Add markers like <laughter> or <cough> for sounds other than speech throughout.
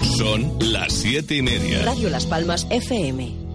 Son las siete y media. Radio Las Palmas FM.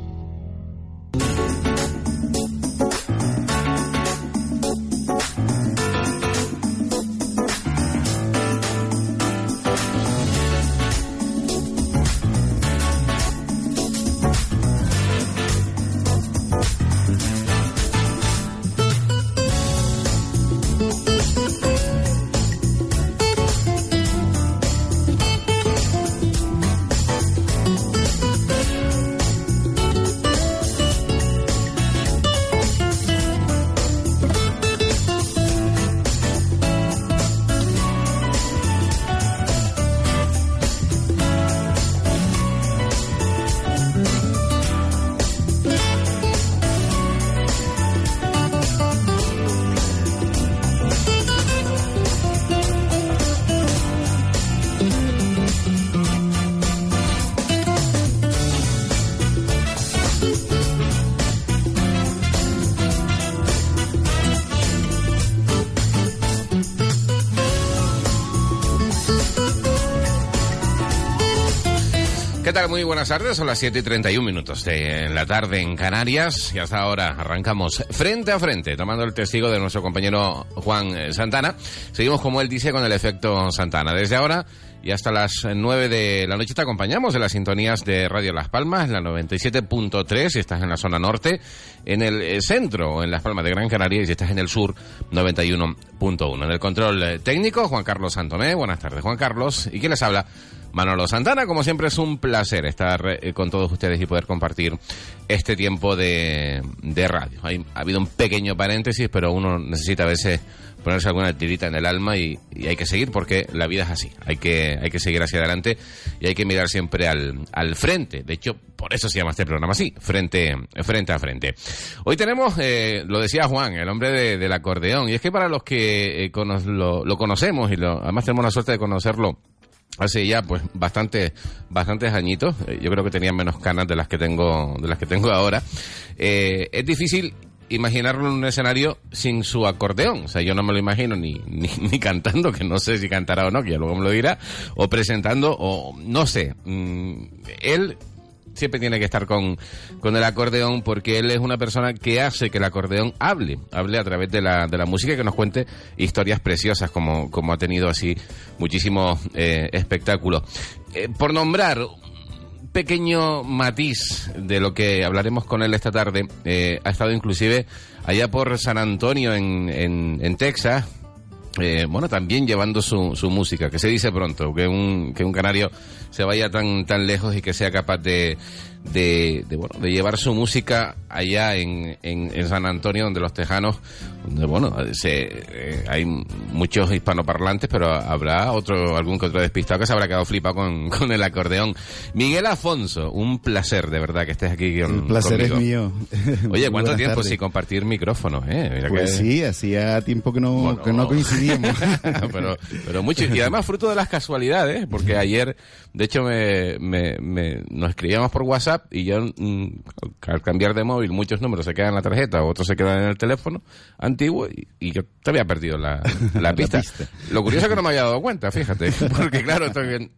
Buenas tardes. Son las 7 y 31 minutos de la tarde en Canarias y hasta ahora arrancamos frente a frente, tomando el testigo de nuestro compañero Juan eh, Santana. Seguimos, como él dice, con el efecto Santana. Desde ahora y hasta las 9 de la noche te acompañamos en las sintonías de Radio Las Palmas, la 97.3 si estás en la zona norte, en el eh, centro, en Las Palmas de Gran Canaria y si estás en el sur, 91.1. En el control eh, técnico, Juan Carlos Santomé. Buenas tardes, Juan Carlos. ¿Y quién les habla? Manolo Santana, como siempre es un placer estar eh, con todos ustedes y poder compartir este tiempo de, de radio. Hay, ha habido un pequeño paréntesis, pero uno necesita a veces ponerse alguna tirita en el alma y, hay que seguir porque la vida es así. Hay que, hay que seguir hacia adelante y hay que mirar siempre al, al frente. De hecho, por eso se llama este programa así, frente, frente a frente. Hoy tenemos, eh, lo decía Juan, el hombre de, del acordeón. Y es que para los que eh, lo, lo, conocemos y lo, además tenemos la suerte de conocerlo hace ya pues bastante bastantes añitos eh, yo creo que tenía menos canas de las que tengo de las que tengo ahora eh, es difícil imaginarlo en un escenario sin su acordeón. O sea, yo no me lo imagino ni, <laughs> ni, ni, cantando, que no sé si cantará o no, que ya luego me lo dirá, o presentando, o no sé. Mm, él siempre tiene que estar con, con el acordeón porque él es una persona que hace que el acordeón hable, hable a través de la, de la música y que nos cuente historias preciosas como, como ha tenido así muchísimos eh, espectáculos. Eh, por nombrar pequeño matiz de lo que hablaremos con él esta tarde. Eh, ha estado inclusive allá por San Antonio en, en, en Texas. Eh, bueno, también llevando su, su, música, que se dice pronto, que un, que un canario se vaya tan, tan lejos y que sea capaz de, de, de, bueno, de llevar su música allá en, en, en, San Antonio, donde los tejanos, donde, bueno, se, eh, hay muchos hispanoparlantes, pero habrá otro, algún que otro despistado que se habrá quedado flipado con, <laughs> con el acordeón. Miguel Afonso, un placer, de verdad, que estés aquí con, El placer conmigo. es mío. <laughs> Oye, ¿cuánto tiempo sin compartir micrófonos, eh? Mira pues que... sí, hacía tiempo que no, bueno, que no coincidíamos. <laughs> pero, pero mucho, y además fruto de las casualidades, porque ayer, de hecho, me, me, me nos escribíamos por WhatsApp y yo mm, al cambiar de móvil muchos números se quedan en la tarjeta, otros se quedan en el teléfono antiguo y, y yo te había perdido la, <laughs> la, pista. la, pista. Lo curioso es que no me había dado cuenta, fíjate, <laughs> porque claro,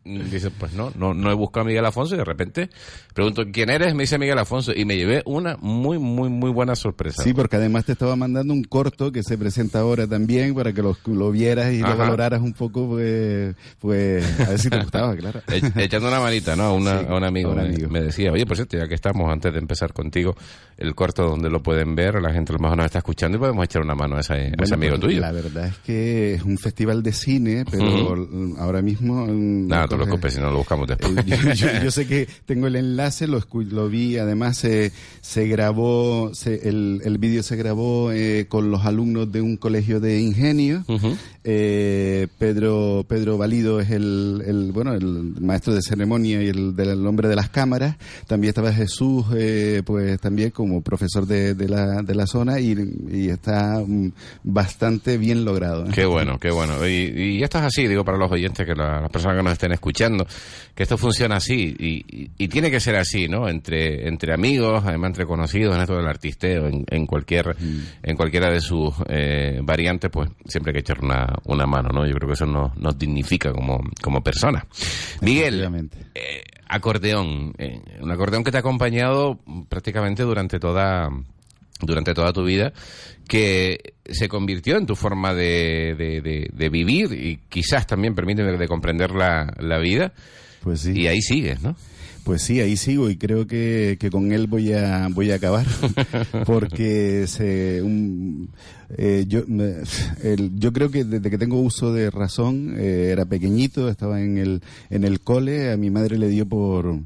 dice, pues no, no, no he buscado a Miguel Afonso y de repente pregunto quién eres, me dice Miguel Afonso y me llevé una muy, muy, muy buena sorpresa. Sí, porque además te estaba mandando un corto que se presenta ahora también para que lo, lo vieras y Ajá. lo valoraras un poco, pues, pues a ver si te gustaba, claro. <laughs> E echando una manita, ¿no? A, una, sí, a un amigo, a un amigo. Me, me decía, oye, por cierto, ya que estamos, antes de empezar contigo, el corto donde lo pueden ver, la gente a lo mejor nos está escuchando y podemos echar una mano a ese, bueno, a ese amigo pues, tuyo. La verdad es que es un festival de cine, pero uh -huh. ahora mismo... Nada, no te preocupes, si no lo buscamos después. yo, yo, yo, sé que tengo el enlace, lo, lo vi, además se, se grabó, se, el, el vídeo se grabó eh, con los alumnos de un colegio de ingenio, uh -huh. Eh, Pedro Pedro Valido es el, el, bueno el maestro de ceremonia y el del hombre de las cámaras. También estaba Jesús, eh, pues también como profesor de, de, la, de la zona y, y está mm, bastante bien logrado. ¿eh? Qué bueno, qué bueno. Y, y, esto es así, digo para los oyentes, que la, las personas que nos estén escuchando, que esto funciona así y, y, tiene que ser así, ¿no? Entre, entre amigos, además entre conocidos en esto del artisteo, en, en cualquier, mm. en cualquiera de sus eh, variantes, pues siempre hay que echar una, una mano, ¿no? Yo creo que eso nos, nos dignifica como, como personas. Miguel, eh, acordeón, eh, un acordeón que te ha acompañado prácticamente durante toda durante toda tu vida, que se convirtió en tu forma de, de, de, de vivir y quizás también permite de, comprender la, la, vida. Pues sí. Y ahí sigues, ¿no? Pues sí, ahí sigo y creo que, que con él voy a voy a acabar <laughs> porque se, un, eh, yo el, yo creo que desde que tengo uso de razón eh, era pequeñito, estaba en el en el cole, a mi madre le dio por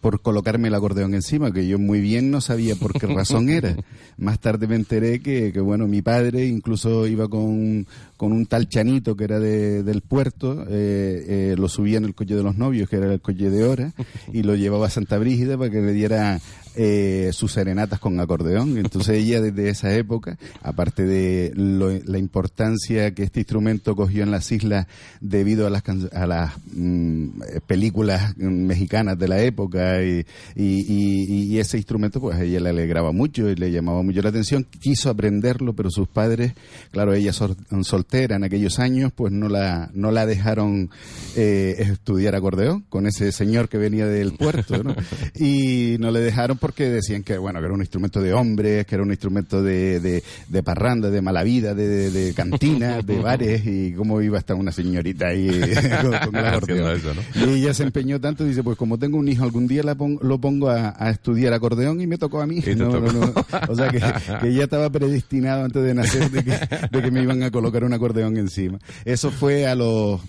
por colocarme el acordeón encima, que yo muy bien no sabía por qué razón <laughs> era. Más tarde me enteré que, que bueno, mi padre incluso iba con, con un tal Chanito que era de, del puerto, eh, eh, lo subía en el coche de los novios, que era el coche de hora, y lo llevaba a Santa Brígida para que le diera eh, sus serenatas con acordeón. Entonces ella desde esa época, aparte de lo, la importancia que este instrumento cogió en las islas debido a las, a las mm, películas mexicanas de la época y, y, y, y, ese instrumento pues a ella le alegraba mucho y le llamaba mucho la atención. Quiso aprenderlo, pero sus padres, claro, ella sol, soltera en aquellos años, pues no la, no la dejaron eh, estudiar acordeón con ese señor que venía del puerto, ¿no? <laughs> Y no le dejaron porque decían que, bueno, que era un instrumento de hombres, que era un instrumento de, de, de parranda, de mala vida, de, de, de <laughs> bares, y cómo iba a estar una señorita ahí <laughs> con, con acordeón. Eso, ¿no? Y ella se empeñó tanto, dice, pues como tengo un hijo, algún día la pongo, lo pongo a, a, estudiar acordeón y me tocó a mí. No, tocó? No, o sea, que, que, ya estaba predestinado antes de nacer de que, de que me iban a colocar un acordeón encima. Eso fue a los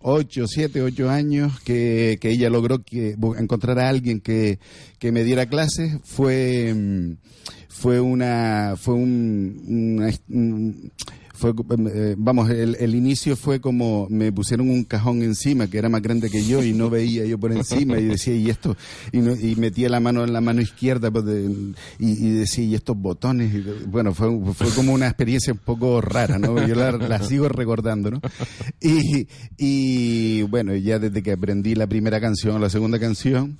ocho, siete, ocho años que, que ella logró que encontrar a alguien que, que me diera clases. Fue fue una fue un, un fue, eh, vamos, el, el, inicio fue como me pusieron un cajón encima que era más grande que yo y no veía yo por encima y decía, y esto, y, no, y metía la mano en la mano izquierda pues, y, y, decía, y estos botones, bueno, fue, fue como una experiencia un poco rara, ¿no? Yo la, la sigo recordando, ¿no? Y, y bueno, ya desde que aprendí la primera canción la segunda canción,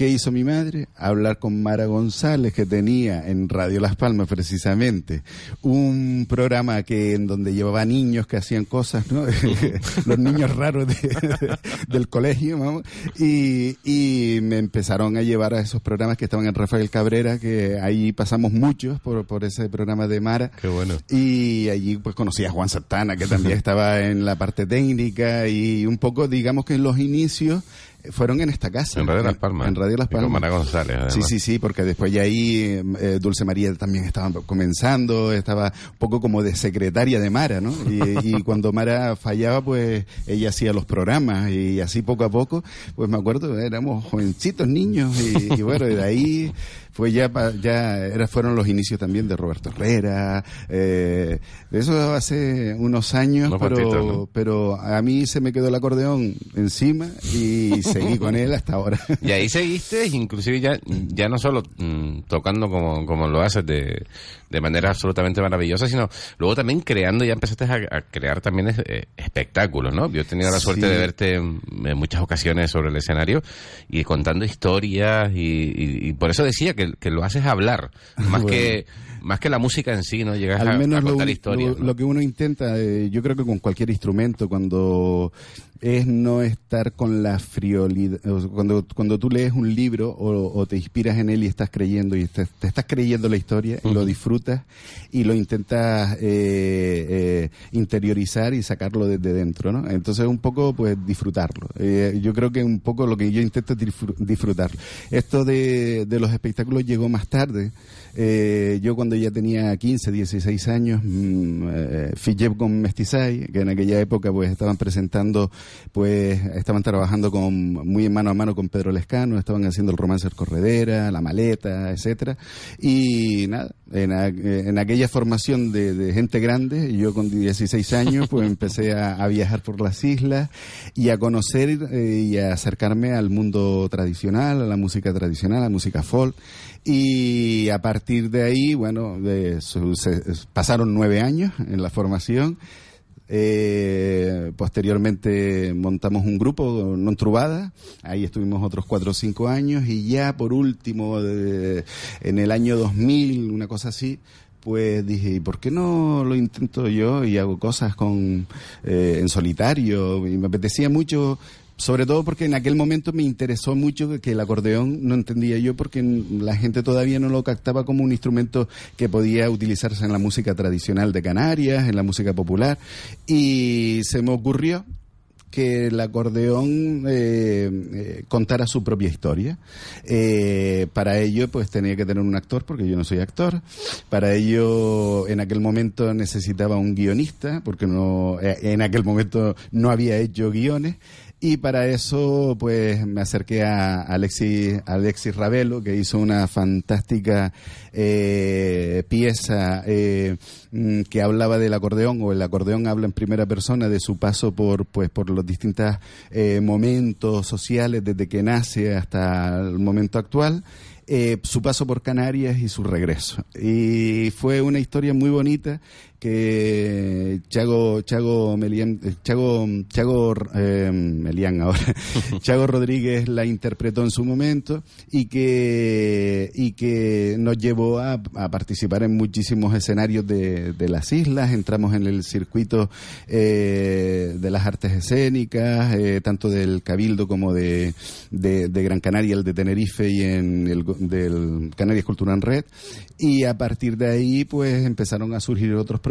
¿Qué hizo mi madre? Hablar con Mara González, que tenía en Radio Las Palmas precisamente un programa que en donde llevaba niños que hacían cosas, ¿no? <laughs> Los niños raros de, de, del colegio, vamos. Y, y, me empezaron a llevar a esos programas que estaban en Rafael Cabrera, que ahí pasamos muchos por, por ese programa de Mara. Qué bueno. Y allí pues conocí a Juan Santana, que también <laughs> estaba en la parte técnica y un poco, digamos que en los inicios fueron en esta casa. En Radio Las Palmas. En Radio Las Palmas. Y con Mara González. Además. Sí, sí, sí, porque después ya ahí eh, Dulce María también estaba comenzando, estaba un poco como de secretaria de Mara, ¿no? Y, <laughs> y, cuando Mara fallaba, pues ella hacía los programas y así poco a poco, pues me acuerdo, éramos jovencitos niños y, y bueno, de ahí fue ya ya era, fueron los inicios también de Roberto Herrera eh, eso hace unos años pero pero a mí se me quedó el acordeón encima y <laughs> seguí con él hasta ahora. Y ahí seguiste inclusive ya ya no solo mmm, tocando como, como lo haces de, de manera absolutamente maravillosa sino luego también creando ya empezaste a, a crear también eh, espectáculos no yo he tenido la suerte sí. de verte en, en, muchas ocasiones sobre el escenario y contando historias y, y, y por eso decía que que, que lo haces hablar, <laughs> más bueno. que más que la música en sí, ¿no? Llegas Al menos a, a contar lo, historias. Lo, ¿no? lo, que uno intenta, eh, yo creo que con cualquier instrumento, cuando es no estar con la friolidad, cuando, cuando tú lees un libro o, o te inspiras en él y estás creyendo y te, te estás creyendo la historia, uh -huh. lo disfrutas y lo intentas eh, eh, interiorizar y sacarlo desde dentro, ¿no? Entonces un poco pues disfrutarlo. Eh, yo creo que un poco lo que yo intento es disfrutarlo. Esto de, de los espectáculos llegó más tarde. Eh, yo cuando ya tenía 15, 16 años, mmm, eh, fiché con Mestizay, que en aquella época pues estaban presentando, pues estaban trabajando con muy mano a mano con Pedro Lescano, estaban haciendo el romance del Corredera, la maleta, etcétera Y nada, en, en aquella formación de, de gente grande, yo con 16 años, pues empecé a, a viajar por las islas y a conocer eh, y a acercarme al mundo tradicional, a la música tradicional, a la música folk. Y a partir de ahí, bueno, de su- se- pasaron nueve años en la formación. Eh, posteriormente montamos un grupo, Non Trubada, ahí estuvimos otros cuatro o cinco años y ya por último, en el año 2000, una cosa así, pues dije, ¿y por qué no lo intento yo y hago cosas con eh, en solitario? Y me apetecía mucho, sobre todo porque en aquel momento me interesó mucho que- el acordeón no entendía yo porque la gente todavía no lo captaba como un instrumento que podía utilizarse en la música tradicional de Canarias, en la música popular. Y se me ocurrió que el acordeón eh, eh, contara su propia historia. Eh, para ello, pues tenía que tener un actor, porque yo no soy actor. Para ello, en aquel momento necesitaba un guionista, porque no, en aquel momento no había hecho guiones. Y para eso, pues me acerqué a Alexis, Alexis Ravelo, que hizo una fantástica eh, pieza eh, mm, que hablaba del acordeón, o el acordeón habla en primera persona de su paso por, pues, por los distintos eh, momentos sociales, desde que nace hasta el momento actual. eh, su paso por Canarias y su regreso. Y fue una historia muy bonita que Chago, Chago Melián, eh, Chago, Chago eh, Melián ahora, <laughs> Chago Rodríguez la interpretó en su momento y que, y que nos llevó a, a participar en muchísimos escenarios de, de las islas. Entramos en el circuito eh, de las artes escénicas, eh, tanto del Cabildo como de, de, de Gran Canaria, el de Tenerife y en el del Canarias Cultura en Red. Y a partir de ahí, pues empezaron a surgir otros proyectos,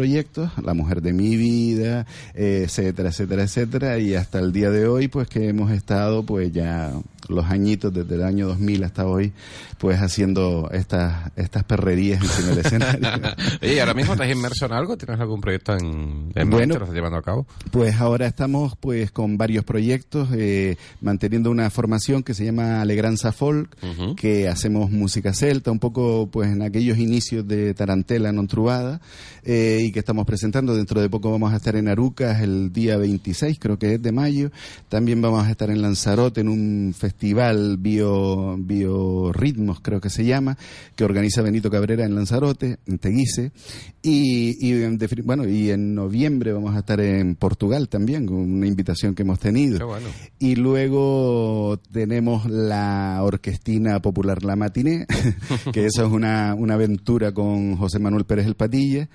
La Mujer de mi Vida, eh, etcétera, etcétera, etcétera. Y hasta el día de hoy, pues que hemos estado, pues ya los añitos, desde el año 2000 hasta hoy, pues haciendo estas, estas perrerías encima del escenario. <laughs> Oye, ¿y ahora mismo estás inmerso en algo? ¿Tienes algún proyecto en, en Bueno. ¿Lo estás llevando a cabo? Pues ahora estamos pues con varios proyectos, eh, manteniendo una formación que se llama Alegranza Folk, que hacemos música celta, un poco pues en aquellos inicios de Tarantela non trubada, eh, y que estamos presentando. Dentro de poco vamos a estar en Arucas el día 26, creo que es de mayo. También vamos a estar en Lanzarote en un festival bio, biorritmos, creo que se llama, que organiza Benito Cabrera en Lanzarote, en Teguise. Y, y en bueno, y en noviembre vamos a estar en Portugal también, con una invitación que hemos tenido. Bueno. Y luego tenemos la Orquestina Popular La Matiné, <laughs> que eso es una, una aventura con José Manuel Pérez El Patilla,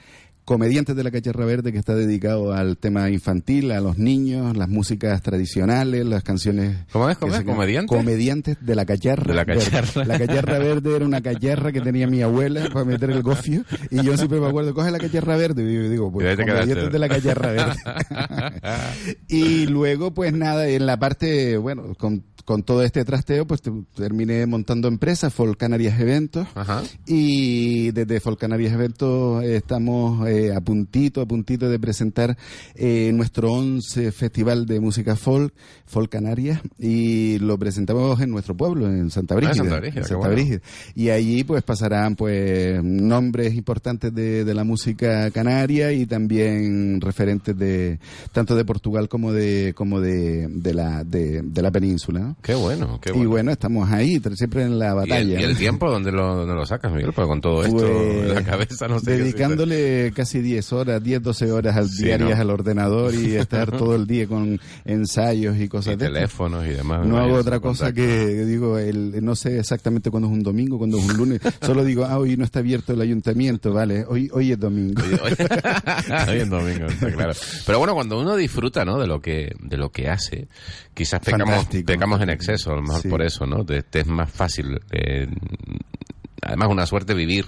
comediantes de la Cacharra Verde que está dedicado al tema infantil, a los niños, las músicas tradicionales, las canciones... ¿Cómo es? ¿Cómo es? ¿Comediantes? Comediantes de la Cacharra De la Verde. Cacharra. La Cacharra Verde era una cacharra que tenía mi abuela para meter el gofio y yo siempre me acuerdo, coge la Cacharra Verde y yo digo, pues comediantes de la Cacharra Verde. <laughs> y luego, pues nada, en la parte, bueno, con, con todo este trasteo, pues te- terminé montando empresas, Folk Canarias Eventos. Ajá. Y desde Folk Canarias Eventos eh, estamos eh, a puntito, a puntito de presentar eh, nuestro 11 Festival de Música Folk, Folk Canarias, y lo presentamos en nuestro pueblo, en Santa Brígida. Ah, Santa Brígida, en qué Santa bueno. Brígida. Y allí pues pasarán pues nombres importantes de, de la música canaria y también referentes de tanto de Portugal como de como de, de la de, de la península. ¿no? Qué bueno, qué Y bueno. bueno, estamos ahí, siempre en la ¿Y el, batalla. y el tiempo dónde lo, dónde lo sacas, Miguel? Porque con todo esto Pues, en la cabeza no sé. qué dedicándole casi 10 horas, 10, 12 horas Sí, diarias ¿no? al ordenador y <laughs> estar todo el día con ensayos y cosas Y de estas. teléfonos y demás. No hago otra cosa contacto. que digo, el, no sé exactamente cuándo es un domingo, cuándo es un lunes. Solo digo, ah, hoy no está abierto el ayuntamiento, vale, hoy hoy es domingo. Oye, oye, <laughs> hoy es domingo, está claro. Pero bueno, cuando uno disfruta, ¿no? De lo que, de lo que hace, quizás pecamos, Fantástico. pecamos en exceso, a lo mejor Sí. por eso, ¿no? Te, te es más fácil, eh, además una suerte vivir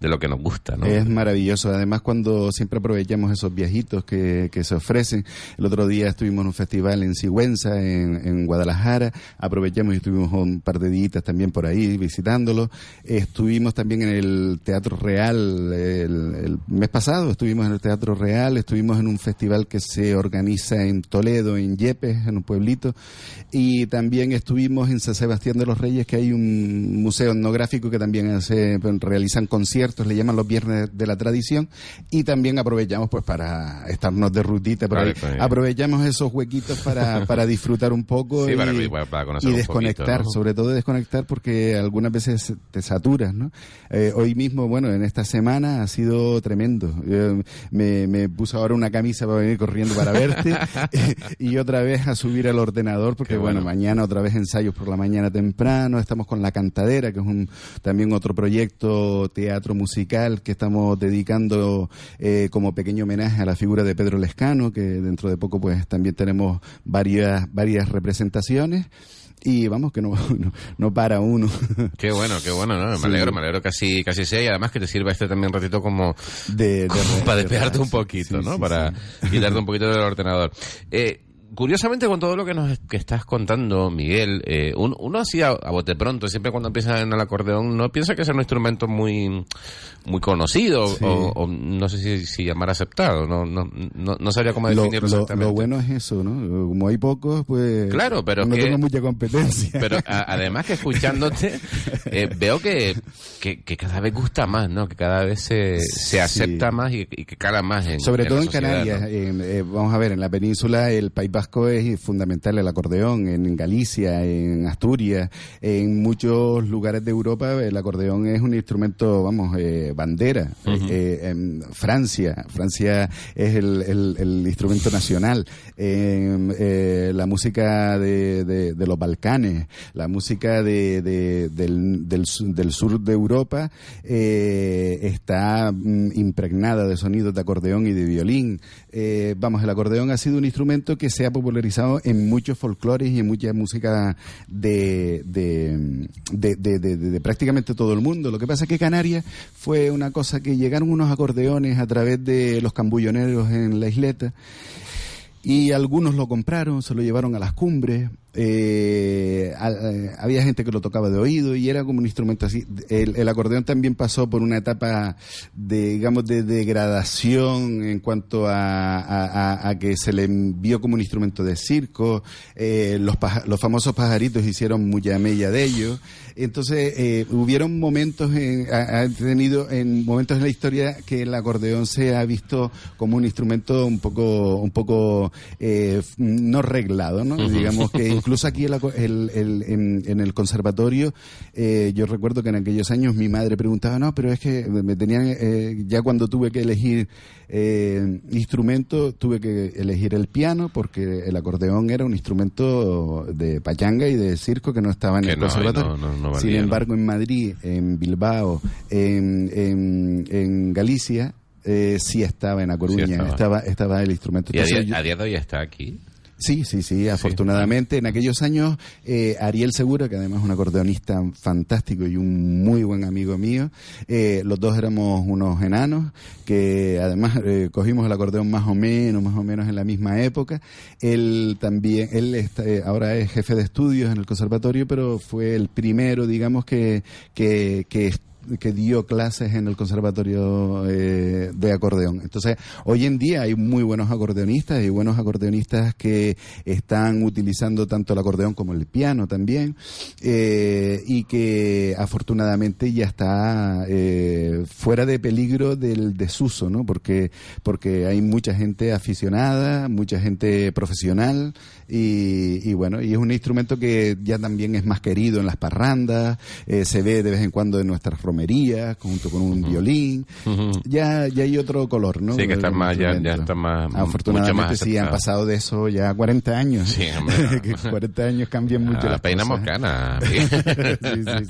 de lo que nos gusta, ¿no? Es maravilloso. Además, cuando siempre aprovechamos esos viajitos que, que se ofrecen. El otro día estuvimos en un festival en Sigüenza, en, en Guadalajara. Aprovechamos y estuvimos un par de días también por ahí visitándolo. Estuvimos también en el Teatro Real el, el mes pasado. Estuvimos en el Teatro Real. Estuvimos en un festival que se organiza en Toledo, en Yepes, en un pueblito. Y también estuvimos en San Sebastián de los Reyes, que hay un museo etnográfico que también hace, realizan conciertos conciertos, le llaman los viernes de la tradición, y también aprovechamos pues para estarnos de rutita, pero Claro, ahí claro. aprovechamos esos huequitos para, <laughs> para disfrutar un poco Sí, y, para- para- y un desconectar, poquito, ¿no? sobre todo desconectar porque algunas veces te saturas, ¿no? Eh, hoy mismo, bueno, en esta semana ha sido tremendo. Yo me, me puse ahora una camisa para venir corriendo para verte <laughs> <laughs> y otra vez a subir al ordenador porque, bueno. bueno, mañana otra vez ensayos por la mañana temprano. Estamos con La Cantadera, que es un, también otro proyecto teatro musical que estamos dedicando eh, como pequeño homenaje a la figura de Pedro Lescano, que dentro de poco pues también tenemos varias, varias representaciones. Y vamos, que no, <laughs> no, no para uno. Qué bueno, qué bueno, ¿no? Me Sí. alegro, me alegro que así, que así sea y además que te sirva este también ratito como, De, de- como <laughs> para de despejarte un poquito, Sí, ¿no? sí, para quitarte un poquito del ordenador. Eh, curiosamente, con todo lo que nos que estás contando, Miguel, eh, un- uno así a, a bote pronto, siempre cuando empieza en el acordeón, no piensa que es un instrumento muy muy conocido Sí. o, o no sé si, si llamar aceptado, no, no, no, no sabría cómo Lo, definirlo lo- exactamente. lo bueno es eso, ¿no? Como hay pocos, pues Claro, pero no que- tengo mucha competencia. <laughs> Pero a- además que escuchándote, eh, veo que, que, que cada vez gusta más, ¿no? Que cada vez se, se Sí. acepta más y, y que cala más en Sobre en todo la en Canarias. ¿no? en, eh, vamos a ver, en la península el País Vasco es fundamental el acordeón. En Galicia, en Asturias, en muchos lugares de Europa el acordeón es un instrumento, vamos, eh, bandera. Eh, en Francia, Francia es el, el- el instrumento nacional. Eh, la música de, de- de los Balcanes, la música de, de- del, del del sur de Europa eh, está mm, impregnada de sonidos de acordeón y de violín. Eh, vamos, el acordeón ha sido un instrumento que se ha popularizado en muchos folclores y en mucha música de, de, de- prácticamente todo el mundo. Lo que pasa es que Canarias fue una cosa que llegaron unos acordeones a través de los cambulloneros en la isleta y algunos lo compraron, se lo llevaron a las cumbres. Eh, a- eh, había gente que lo tocaba de oído y era como un instrumento así. El, el acordeón también pasó por una etapa de, digamos, de degradación en cuanto a, a- a- a que se le vio como un instrumento de circo. eh, los, los famosos pajaritos hicieron mucha mella de ellos. Entonces, eh, hubieron momentos, en, ha, tenido en momentos en la historia que el acordeón se ha visto como un instrumento un poco, un poco eh, no reglado, ¿no? Digamos que incluso aquí el aco- el- el- en, en el conservatorio, eh, yo recuerdo que en aquellos años mi madre preguntaba, no, pero es que me tenían, eh, ya cuando tuve que elegir eh, instrumento, tuve que elegir el piano porque el acordeón era un instrumento de pachanga y de circo que no estaba en Que el no, conservatorio. no, no, no valía, Sin embargo, en Madrid, en Bilbao, en, en, en Galicia, eh, sí estaba en A Coruña, estaba. estaba. estaba el instrumento. Y a día, yo- a día de hoy está aquí. Sí, sí, sí, afortunadamente. En aquellos años, eh, Ariel Segura, que además es un acordeonista fantástico y un muy buen amigo mío, eh, los dos éramos unos enanos, que además eh, cogimos el acordeón más o menos, más o menos en la misma época. Él también, él está, eh, ahora es jefe de estudios en el conservatorio, pero fue el primero, digamos, que, que, que que dio clases en el conservatorio eh, de acordeón. Entonces, hoy en día hay muy buenos acordeonistas y buenos acordeonistas que están utilizando tanto el acordeón como el piano también eh, y que afortunadamente ya está eh, fuera de peligro del desuso, ¿no? Porque porque hay mucha gente aficionada, mucha gente profesional y, y bueno, y es un instrumento que ya también es más querido en las parrandas, se ve de vez en cuando en nuestras romerías, junto con un violín. Ya, ya hay otro color, ¿no? Sí, que está El más- ya- ya instrumento. está más- Afortunadamente mucho más sí, han pasado de eso ya 40 años. Sí, hombre. <laughs> que 40 años cambian mucho Ah, las peinamos cosas. <laughs> sí, sí,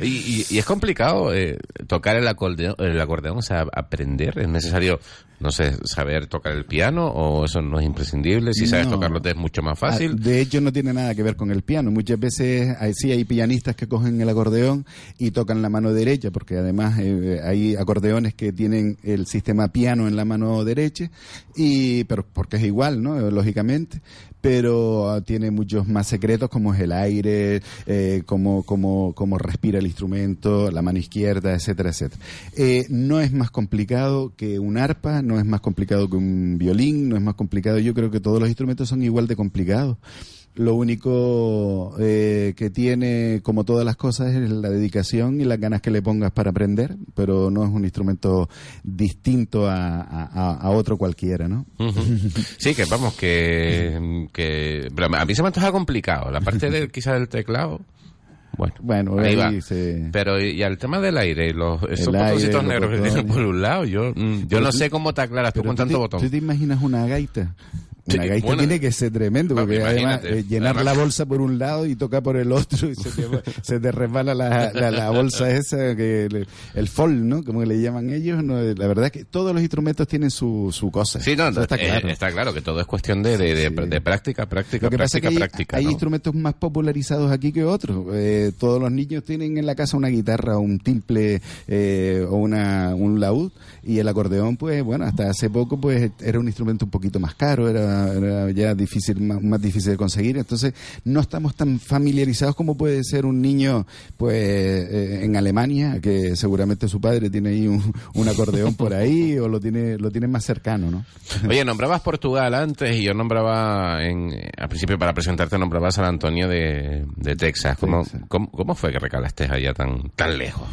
sí, y- y es complicado eh, tocar el acordeón, el acordeón, o sea, aprender. ¿Es necesario, no sé, saber tocar el piano o eso no es imprescindible? Si sabes No. tocarlo te es mucho más Ah, fácil. De hecho, no tiene nada que ver con el piano. Muchas veces hay, sí hay pianistas que cogen el acordeón y tocan la mano derecha, porque además eh, hay acordeones que tienen el sistema piano en la mano derecha, y pero porque es igual, ¿no? Lógicamente. Pero ah, tiene muchos más secretos como es el aire, eh, cómo, cómo, cómo respira el instrumento, la mano izquierda, etcétera, etcétera. Eh, no es más complicado que un arpa, no es más complicado que un violín, no es más complicado. Yo creo que todos los instrumentos son igual de complicados Lo único eh, que tiene, como todas las cosas, es la dedicación y las ganas que le pongas para aprender, pero no es un instrumento distinto a, a- a otro cualquiera, ¿no? Sí, que vamos, que, a mí se me antoja complicado. La parte del <laughs> quizás del teclado, bueno, Bueno, ahí ahí va. se- Pero y, y al tema del aire, y los, esos El aire, botoncitos los negros que tienen por un lado, yo, mm, yo Pero no tú- sé cómo te aclaras tú Pero con tanto te, botón. ¿Tú te imaginas una gaita? Sí, Una gaita bueno. tiene que ser tremendo, No, porque además eh, llenar Además- la bolsa por un lado y tocar por el otro y se te, <laughs> se te resbala la, la- la bolsa esa, que le- el fol, ¿no? Como le llaman ellos. ¿no? La verdad es que todos los instrumentos tienen su, su cosa. Sí, no, está eh, claro. está claro que todo es cuestión de, de, de- Sí. de práctica, práctica, Lo que pasa es práctica, que práctica. hay ¿no? instrumentos más popularizados aquí que otros. Eh, todos los niños tienen en la casa una guitarra, un timple eh, o una, un laúd y el acordeón, pues bueno, hasta hace poco pues era un instrumento un poquito más caro, era, era ya difícil, más, más difícil de conseguir. Entonces no estamos tan familiarizados como puede ser un niño pues eh, en Alemania, que seguramente su padre tiene ahí un, un acordeón por ahí o lo tiene, lo tiene más cercano, ¿no? Oye, nombrabas Portugal antes y yo nombraba, en, al principio para presentarte, nombraba San Antonio de, de Texas. ¿Cómo, Texas. cómo, cómo fue que recalaste allá tan, tan lejos?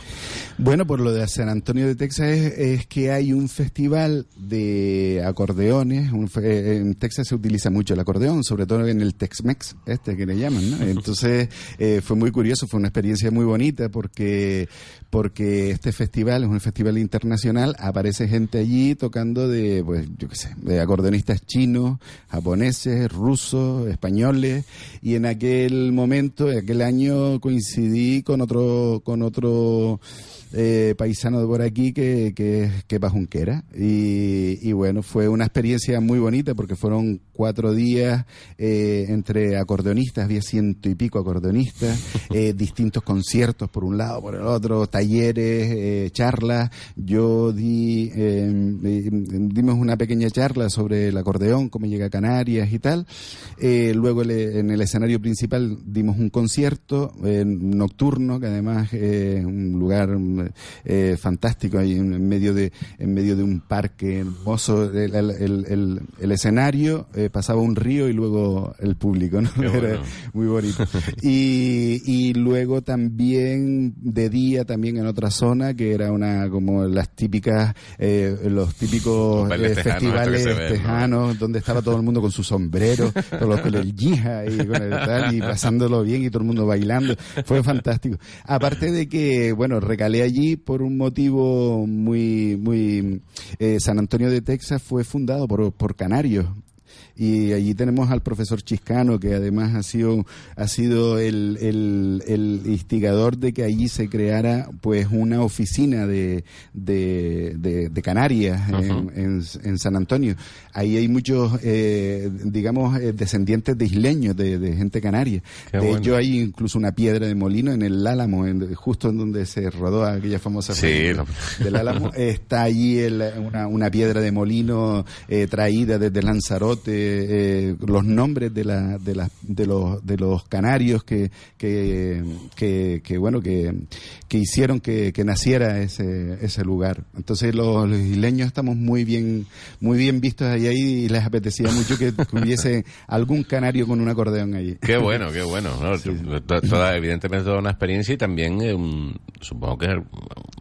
Bueno, por lo de San Antonio de Texas es, es que hay un festival de acordeones. un fe- en Texas se utiliza mucho el acordeón, sobre todo en el Tex-Mex, este que le llaman. ¿no? Entonces <laughs> eh, fue muy curioso, fue una experiencia muy bonita porque porque este festival es un festival internacional. Aparece gente allí tocando de, pues, yo qué sé, de acordeonistas chinos, japoneses, rusos, españoles. Y en aquel momento, en aquel año coincidí con otro con otro eh, paisano de por aquí que, que, que pajunquera. Y, y bueno, fue una experiencia muy bonita porque fueron cuatro días eh, entre acordeonistas, había ciento y pico acordeonistas, <laughs> eh, distintos conciertos por un lado, por el otro, talleres, eh, charlas. Yo di, eh, dimos una pequeña charla sobre el acordeón, cómo llega a Canarias y tal. Eh, luego le- en el escenario principal dimos un concierto eh, nocturno, que además es un lugar eh, fantástico ahí en medio de en medio de un parque hermoso. El, el- el- el- el escenario eh, pasaba un río y luego el público, ¿no? Era muy bonito. <laughs> Y, y luego también de día también en otra zona que era una como las típicas eh, los típicos Los tejanos, festivales ¿no? tejanos donde estaba todo el mundo con su sombrero, con, los, con el yija y con el tal, y pasándolo bien y todo el mundo bailando. Fue fantástico. Aparte de que, bueno, recalé allí por un motivo muy, muy, eh, San Antonio de Texas fue fundado por, por canarios. Y allí tenemos al profesor Chiscano, que además ha sido, ha sido el, el, el instigador de que allí se creara pues una oficina de, de, de, de Canarias en, en, en San Antonio. Ahí hay muchos, eh, digamos, eh, descendientes de isleños, de, de gente canaria. Qué de bueno. hecho, hay incluso una piedra de molino en el Álamo, en- justo en donde se rodó aquella famosa Sí, lo- del Álamo. <laughs> Está allí el- una, una piedra de molino eh, traída desde Lanzarote, eh, los nombres de, la, de, la- de, los, de los canarios que, que, que, que, bueno, que, que hicieron que, que naciera ese, ese lugar. Entonces los, los isleños estamos muy bien, muy bien vistos ahí, ahí y les apetecía mucho que, <laughs> hubiese algún canario con un acordeón allí. Qué bueno, qué bueno. ¿no? To- toda- evidentemente toda una experiencia y también eh, un- supongo que es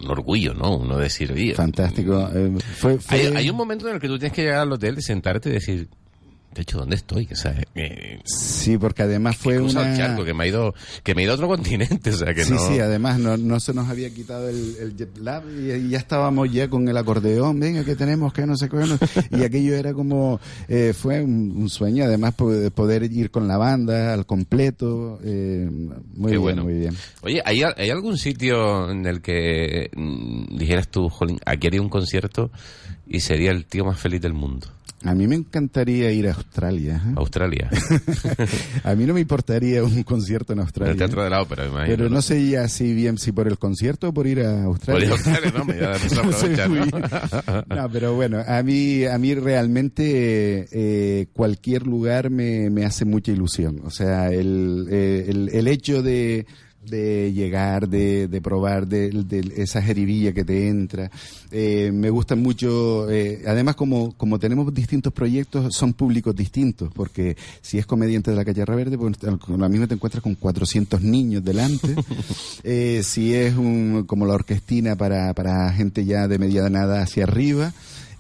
un orgullo, ¿no? Uno decir, Fantástico. Eh, fue, fue- Hay, hay un momento en el que tú tienes que llegar al hotel sentarte y decir, de hecho, ¿dónde estoy? O sea, eh, Sí, porque además fue el charco, que me ha ido, que me he ido a otro continente, o sea, que sí, no... sí, además no, no se nos había quitado el, el jet lag y, y ya estábamos ya con el acordeón, venga, que tenemos, que no sé qué, no- y aquello era como, eh, fue un, un sueño, además po- poder ir con la banda al completo, eh, muy Qué bien, bueno. muy bien. Oye, ¿hay, ¿hay algún sitio en el que mm, dijeras tú, jolín, aquí haría un concierto y sería el tío más feliz del mundo? A mí me encantaría ir a Australia. ¿eh? Australia. <laughs> A mí no me importaría un concierto en En Australia. el Teatro de la Ópera, me imagino. Pero no sé ya si bien si por el concierto o por ir a Australia. Por ir a Australia, no, me iba a <laughs> No. No, pero bueno, a mí, a mí realmente eh, cualquier lugar me, me hace mucha ilusión. O sea, el, eh, el, el hecho de, de llegar, de, de probar de, de esa jeribilla que te entra. Eh, me gusta mucho, eh, además como, como tenemos distintos proyectos, son públicos distintos, porque si es comediante de la calle Verde, pues con la misma te encuentras con 400 niños delante. <laughs> Eh, si es un, como la orquestina para, para gente ya de mediana nada hacia arriba,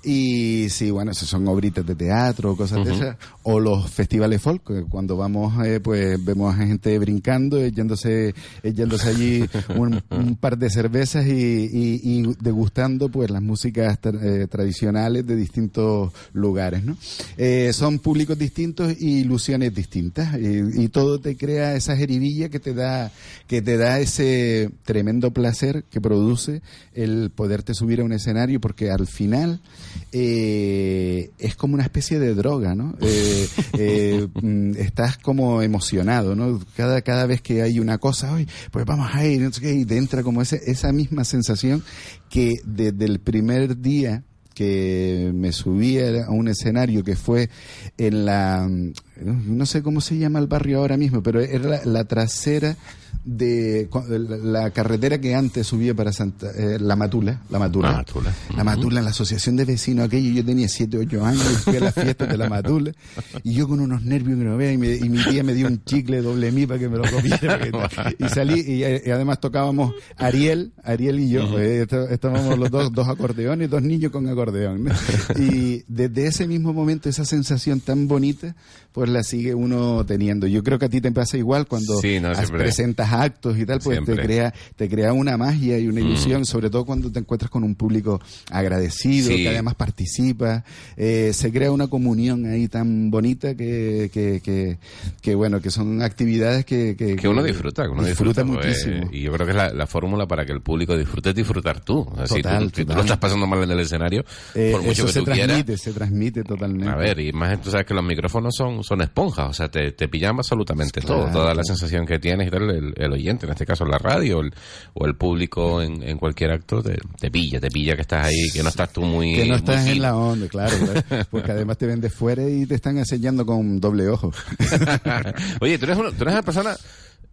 y sí, bueno, esas son obritas de teatro, cosas de esas. O los festivales folk, cuando vamos, eh, pues vemos a gente brincando, yéndose, yéndose allí <laughs> un, un, par de cervezas y, y, y, degustando pues las músicas eh, tradicionales de distintos lugares, ¿no? Eh, son públicos distintos y ilusiones distintas. Y, y, todo te crea esa jeribilla que te da, que te da ese tremendo placer que produce el poderte subir a un escenario porque al final eh, es como una especie de droga, ¿no? Eh, eh, mm, estás como emocionado, ¿no? Cada, cada vez que hay una cosa, hoy pues vamos a ir, y te entra como ese, esa misma sensación que desde el primer día que me subí a un escenario que fue en la, no sé cómo se llama el barrio ahora mismo, pero era la, la trasera de la carretera que antes subía para Santa, eh, la Matula, la Matula, La Matula. la Matula la asociación de vecinos aquello, yo tenía 7, 8 años y fui a las fiestas de la Matula y yo con unos nervios que no vean y, me- y mi tía me dio un chicle doble mi para que me lo comiera <laughs> y salí y, eh, y además tocábamos Ariel, Ariel y yo, eh, está- estábamos los dos, dos acordeones, dos niños con acordeón ¿no? y desde ese mismo momento esa sensación tan bonita pues la sigue uno teniendo. Yo creo que a ti te pasa igual cuando Sí, no, presentas actos y tal, pues te crea, te crea una magia y una Mm. ilusión, sobre todo cuando te encuentras con un público agradecido, Sí. que además participa, eh, se crea una comunión ahí tan bonita que, que, que, que, bueno, que son actividades que, que, Que uno disfruta, que uno disfruta, disfruta, pues, muchísimo. y yo creo que es la, la fórmula para que el público disfrute es disfrutar tú. O sea, si, tú, si tú total. lo estás pasando mal en el escenario, Eh, por mucho eso que se quieras. transmite, se transmite totalmente. A ver, y más tú sabes que los micrófonos son, son esponjas, o sea, te, te pillan absolutamente todo, Claro. toda la sensación que tienes y tal, el, el oyente, en este caso la radio, el- o el público en, en cualquier acto, te, te pilla, te pilla que estás ahí, que no estás tú muy... que no estás en la onda, claro, claro, porque además te ven de fuera y te están enseñando con doble ojo. <laughs> Oye, tú eres, una, tú eres una persona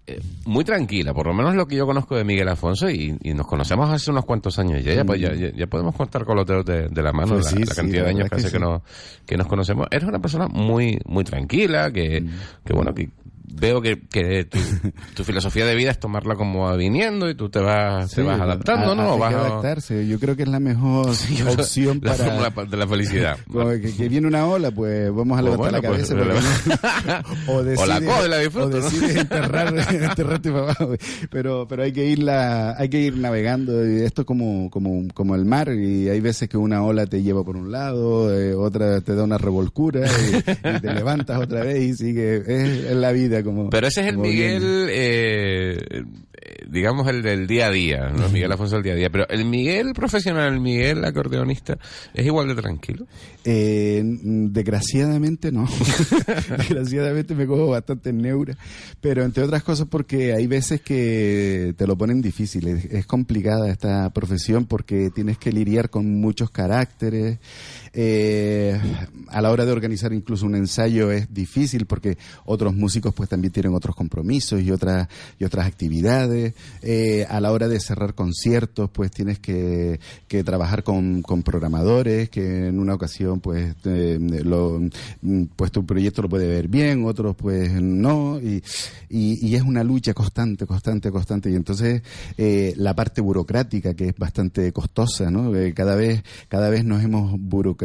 eh, muy tranquila, por lo menos lo que yo conozco de Miguel Afonso, y, y nos conocemos hace unos cuantos años ya, ya, pues, ya, ya- ya podemos contar con los dedos de, de la mano Pues la, sí, la sí, cantidad la de años que hace que, nos, que nos conocemos. Eres una persona muy, muy tranquila, que, Mm. que bueno, que veo que, que tu, tu filosofía de vida es tomarla como viniendo y tú te vas, te Sí, vas adaptando, a- ¿no? hay Vas que a- adaptarse. Yo creo que es la mejor <laughs> opción la para fórmula pa- de la felicidad. <laughs> como que, que viene una ola, pues vamos a Pues levantar bueno, la pues, cabeza. porque- <laughs> o, o la decides- y la disfruto, o ¿no? decides enterrar, enterrarte para abajo. Pero, pero hay que irla, hay que ir navegando. Y esto es como, como, como el mar. Y hay veces que una ola te lleva por un lado, eh, otra te da una revolcura y, y te levantas otra vez y sigue. Es, es la vida como. Pero ese es el Miguel, eh, digamos el del día a día, ¿no? Miguel Afonso del día a día. Pero el Miguel profesional, el Miguel acordeonista, es igual de tranquilo. Eh, desgraciadamente no. <laughs> desgraciadamente me cojo bastante neura. Pero entre otras cosas porque hay veces que te lo ponen difícil. Es, es complicada esta profesión porque tienes que lidiar con muchos caracteres. Eh, a la hora de organizar incluso un ensayo es difícil porque otros músicos pues también tienen otros compromisos y otras y otras actividades. Eh, a la hora de cerrar conciertos pues tienes que, que trabajar con, con programadores que en una ocasión pues mm, pues tu proyecto lo puede ver bien, otros pues no y, y, es una lucha constante, constante, constante y entonces eh, la parte burocrática que es bastante costosa, ¿no? Cada vez cada vez nos hemos burocratizado,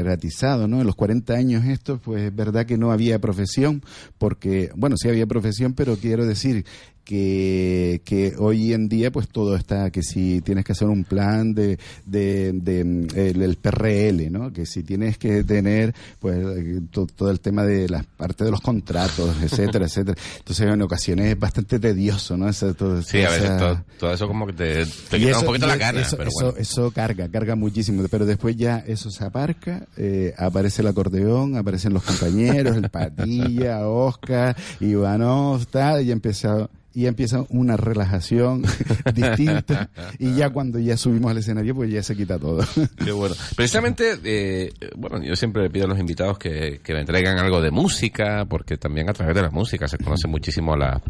¿no? En los 40 años estos pues es verdad que no había profesión porque bueno, sí había profesión, pero quiero decir que, que hoy en día pues todo está, que si tienes que hacer un plan de, de, de, mm, el, el PRL, ¿no? Que si tienes que tener pues eh, to- todo el tema de la parte de los contratos, <laughs> etcétera, etcétera. Entonces en ocasiones es bastante tedioso, ¿no? Esa- todo- Sí, a esa- veces todo, todo eso como que te, quita eso- un poquito y la gana, eso, pero eso, bueno. eso carga, carga muchísimo. Pero después ya eso se aparca, eh, aparece el acordeón, aparecen los compañeros, el Patilla, <laughs> Oscar, Ivanov, tal, y empieza, y ya empieza una relajación <laughs> distinta y ya cuando ya subimos al escenario pues ya se quita todo. Qué bueno. Precisamente, eh, bueno, yo siempre le pido a los invitados que, que me traigan algo de música, porque también a través de la música se conoce muchísimo a, la,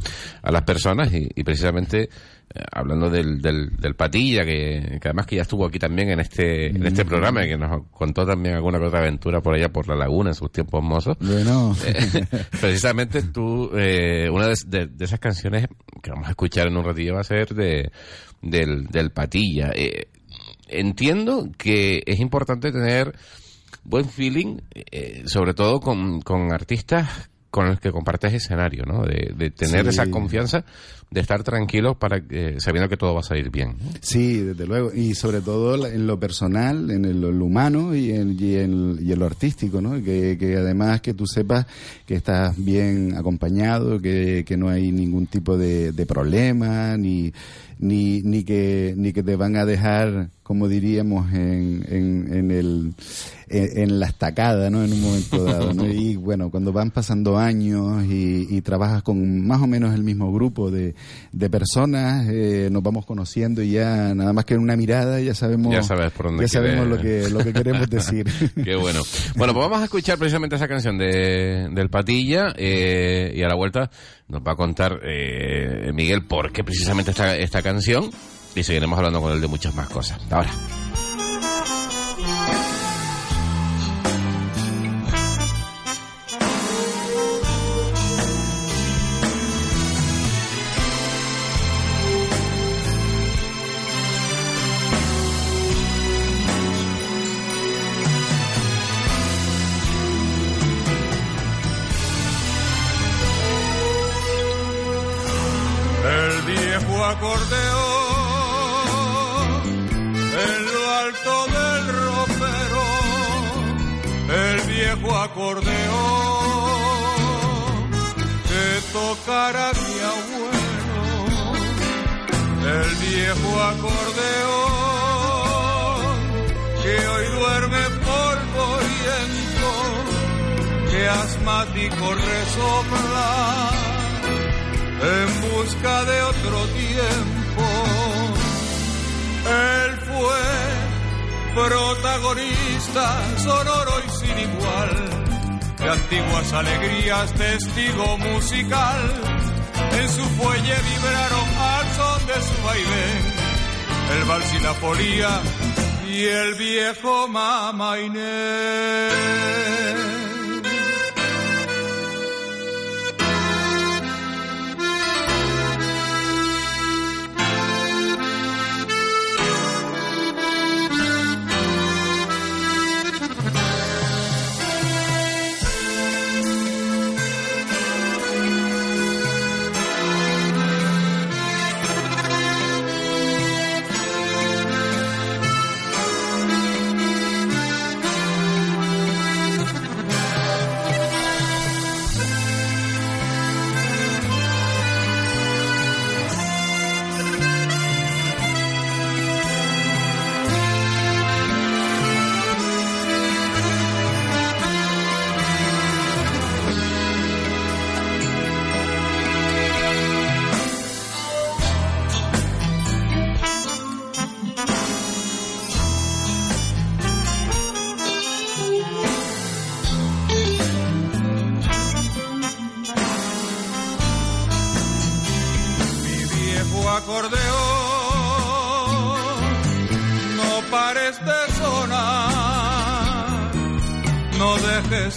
a las personas y, y precisamente hablando del, del, del Patilla, que, que además que ya estuvo aquí también en este, en este programa y que nos contó también alguna que otra aventura por allá por la laguna en sus tiempos mozos. Bueno, Eh, <laughs> precisamente tú, eh, una de, de- de esas canciones que vamos a escuchar en un ratillo va a ser de, del, del Patilla. Eh, entiendo que es importante tener buen feeling, eh, sobre todo con, con artistas con los que compartes escenario, ¿no? De, de tener Sí. esa confianza, de estar tranquilo para que- sabiendo que todo va a salir bien. ¿no? Sí, desde luego. Y sobre todo en lo personal, en el- lo humano y en, y en, y en lo artístico, ¿no? Que, que además que tú sepas que estás bien acompañado, que, que no hay ningún tipo de, de problema, ni, ni, ni, que, ni que te van a dejar, como diríamos, en, en, en, el, en, en la estacada, ¿no? En un momento dado, ¿no? <laughs> Y bueno, cuando van pasando años y, y trabajas con más o menos el mismo grupo de, de personas, eh, nos vamos conociendo y ya nada más que en una mirada ya sabemos, Ya sabes por dónde ya sabemos lo que, lo que queremos <laughs> decir. Qué bueno. Bueno, pues vamos a escuchar precisamente esa canción de, del Patilla eh, y a la vuelta nos va a contar eh, Miguel por qué precisamente esta, esta canción y seguiremos hablando con él de muchas más cosas. Ahora. Viejo acordeón en lo alto del ropero, el viejo acordeón que tocara mi abuelo, el viejo acordeón que hoy duerme polvoriento, que asmático resopla en busca de otro tiempo. Él fue protagonista sonoro y sin igual de antiguas alegrías, testigo musical. En su fuelle vibraron al son de su vaivén el vals y la polía y el viejo Mama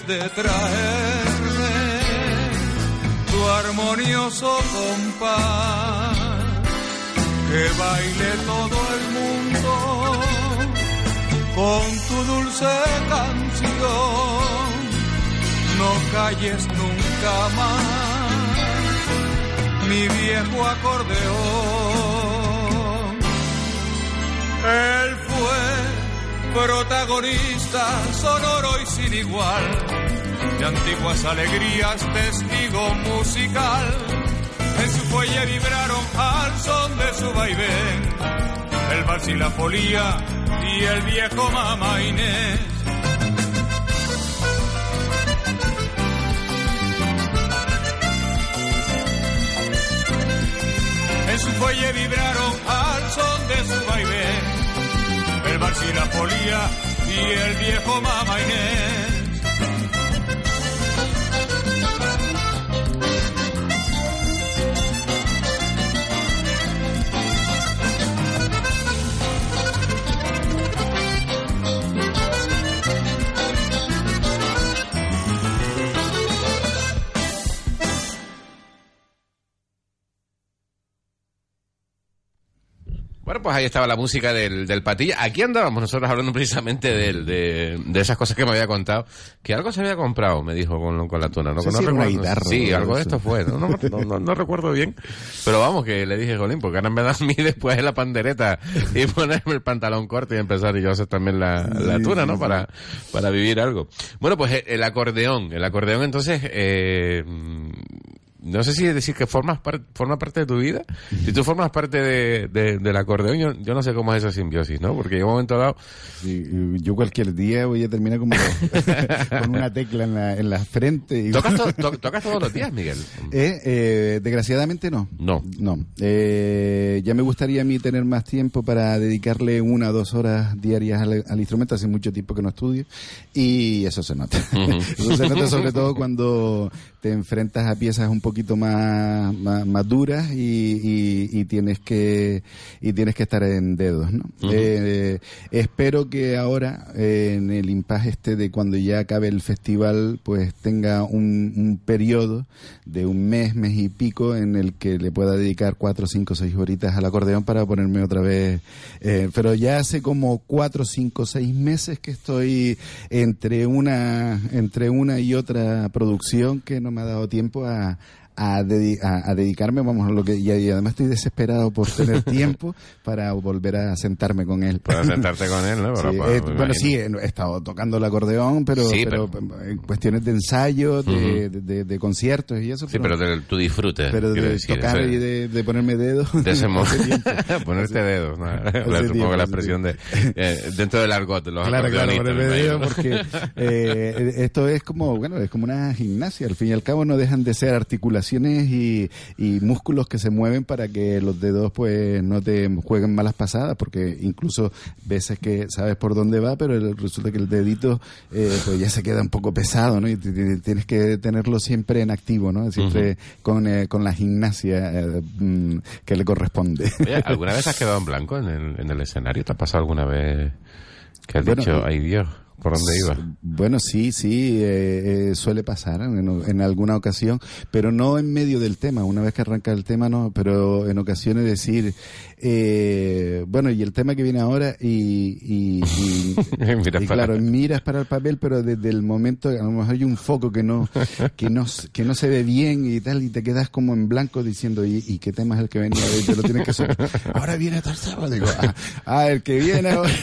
de traerme tu armonioso compás, que baile todo el mundo con tu dulce canción, no calles nunca más mi viejo acordeón. Él fue protagonista sonoro y sin igual de antiguas alegrías, testigo musical. En su fuelle vibraron al son de su vaivén el vals y la polía y el viejo mamá Inés. su fuelle vibraron al son de su vaivén. Y la polía y el viejo Inés. Pues ahí estaba la música del, del Patilla. Aquí andábamos nosotros hablando <laughs> precisamente del- de, de, esas cosas que me había contado. Que algo se había comprado, me dijo con, con la tuna. No, No sé no recuerdo. guitarra Sí, algo de esto fue. No, no, recuerdo bien. Pero vamos, que le dije, Jolín, porque ahora me da a mí <laughs> después la pandereta y <laughs> ponerme el pantalón corto y empezar y yo hacer también la, la Sí, tuna, sí, ¿no? sí. Para, para vivir algo. Bueno, pues eh, el acordeón. El acordeón, entonces, eh, no sé si decir que formas par- forma parte de tu vida. Si tú formas parte de, de- del acordeón, yo, yo no sé cómo es esa simbiosis, ¿no? Porque en un momento dado, Sí, yo cualquier día voy a terminar como <laughs> con una tecla en la, en la frente. Y... ¿tocas, to- to- tocas todos los días, Miguel? Eh, eh, desgraciadamente no. No. No. Eh, ya me gustaría a mí tener más tiempo para dedicarle una o dos horas diarias al, al instrumento. Hace mucho tiempo que no estudio y eso se nota. <laughs> eso se nota sobre todo cuando te enfrentas a piezas un poquito más, más, más duras y, y- y tienes que y tienes que estar en dedos. ¿no? Eh, espero que ahora eh, en el impasse este de cuando ya acabe el festival pues tenga un, un periodo de un mes, mes y pico en el que le pueda dedicar cuatro, cinco, seis horitas al acordeón para ponerme otra vez. eh, pero ya hace como cuatro, cinco, seis meses que estoy entre una, entre una y otra producción que no me ha dado tiempo a a, dedi- a- a dedicarme, vamos, a lo que y, y además estoy desesperado por tener <laughs> tiempo para volver a sentarme con él. Para <laughs> sentarte con él, ¿no? Para- Sí, para- eh, bueno, sí, he he estado tocando el acordeón, pero, Sí, pero, en cuestiones de ensayo, de, de- de- de conciertos y eso. Sí, pero de tu disfrute. pero de decir, tocar y de, ponerme dedos. de ese. <laughs> Ponerte dedos, ¿no? Supongo la expresión de, eh, dentro del argot los Claro, claro, ponerme me dedos porque eh, esto es como, bueno, es como una gimnasia. Al fin y al cabo no dejan de ser articulaciones y, y músculos que se mueven para que los dedos pues no te jueguen malas pasadas, porque incluso veces que sabes por dónde va, pero el- resulta que el dedito eh, pues ya se queda un poco pesado, ¿no? Y tienes que tenerlo siempre en activo, ¿no? Siempre con, eh, con la gimnasia eh, mm, que le corresponde. Oye, <laughs> ¿Alguna vez has quedado en blanco en el, en el escenario? ¿Te ha pasado alguna vez que has Bueno, dicho, eh, ay Dios, por dónde iba? Bueno, sí, sí, eh, eh, suele pasar en, en alguna ocasión, pero no en medio del tema. Una vez que arranca el tema, no, pero en ocasiones decir, eh, bueno, y el tema que viene ahora, y, y, y- <laughs> y para- claro, miras para el papel, pero desde el momento, a lo mejor hay un foco que no, que no, que no se ve bien y tal, y te quedas como en blanco diciendo, ¿y, y qué tema es el que venía? Y te lo tienes que hacer. <laughs> Ahora viene tal tema. Digo, ah, ah, el que viene ahora. <laughs>